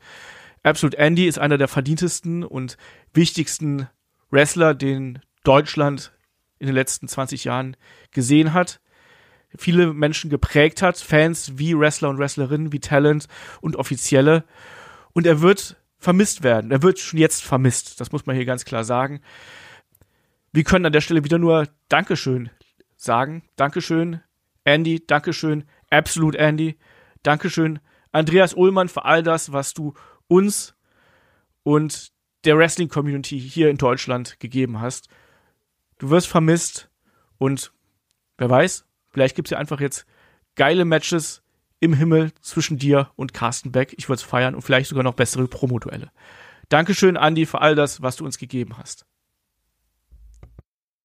Absolute Andy ist einer der verdientesten und wichtigsten Wrestler, den Deutschland in den letzten 20 Jahren gesehen hat, viele Menschen geprägt hat, Fans wie Wrestler und Wrestlerinnen, wie Talent und Offizielle. Und er wird vermisst werden. Er wird schon jetzt vermisst. Das muss man hier ganz klar sagen. Wir können an der Stelle wieder nur Dankeschön sagen. Dankeschön, Andy. Dankeschön, Absolute Andy. Dankeschön, Andreas Ullmann, für all das, was du uns und der Wrestling-Community hier in Deutschland gegeben hast. Du wirst vermisst und wer weiß, vielleicht gibt es ja einfach jetzt geile Matches im Himmel zwischen dir und Carsten Beck. Ich würde es feiern und vielleicht sogar noch bessere Promoduelle. Dankeschön, Andy, für all das, was du uns gegeben hast.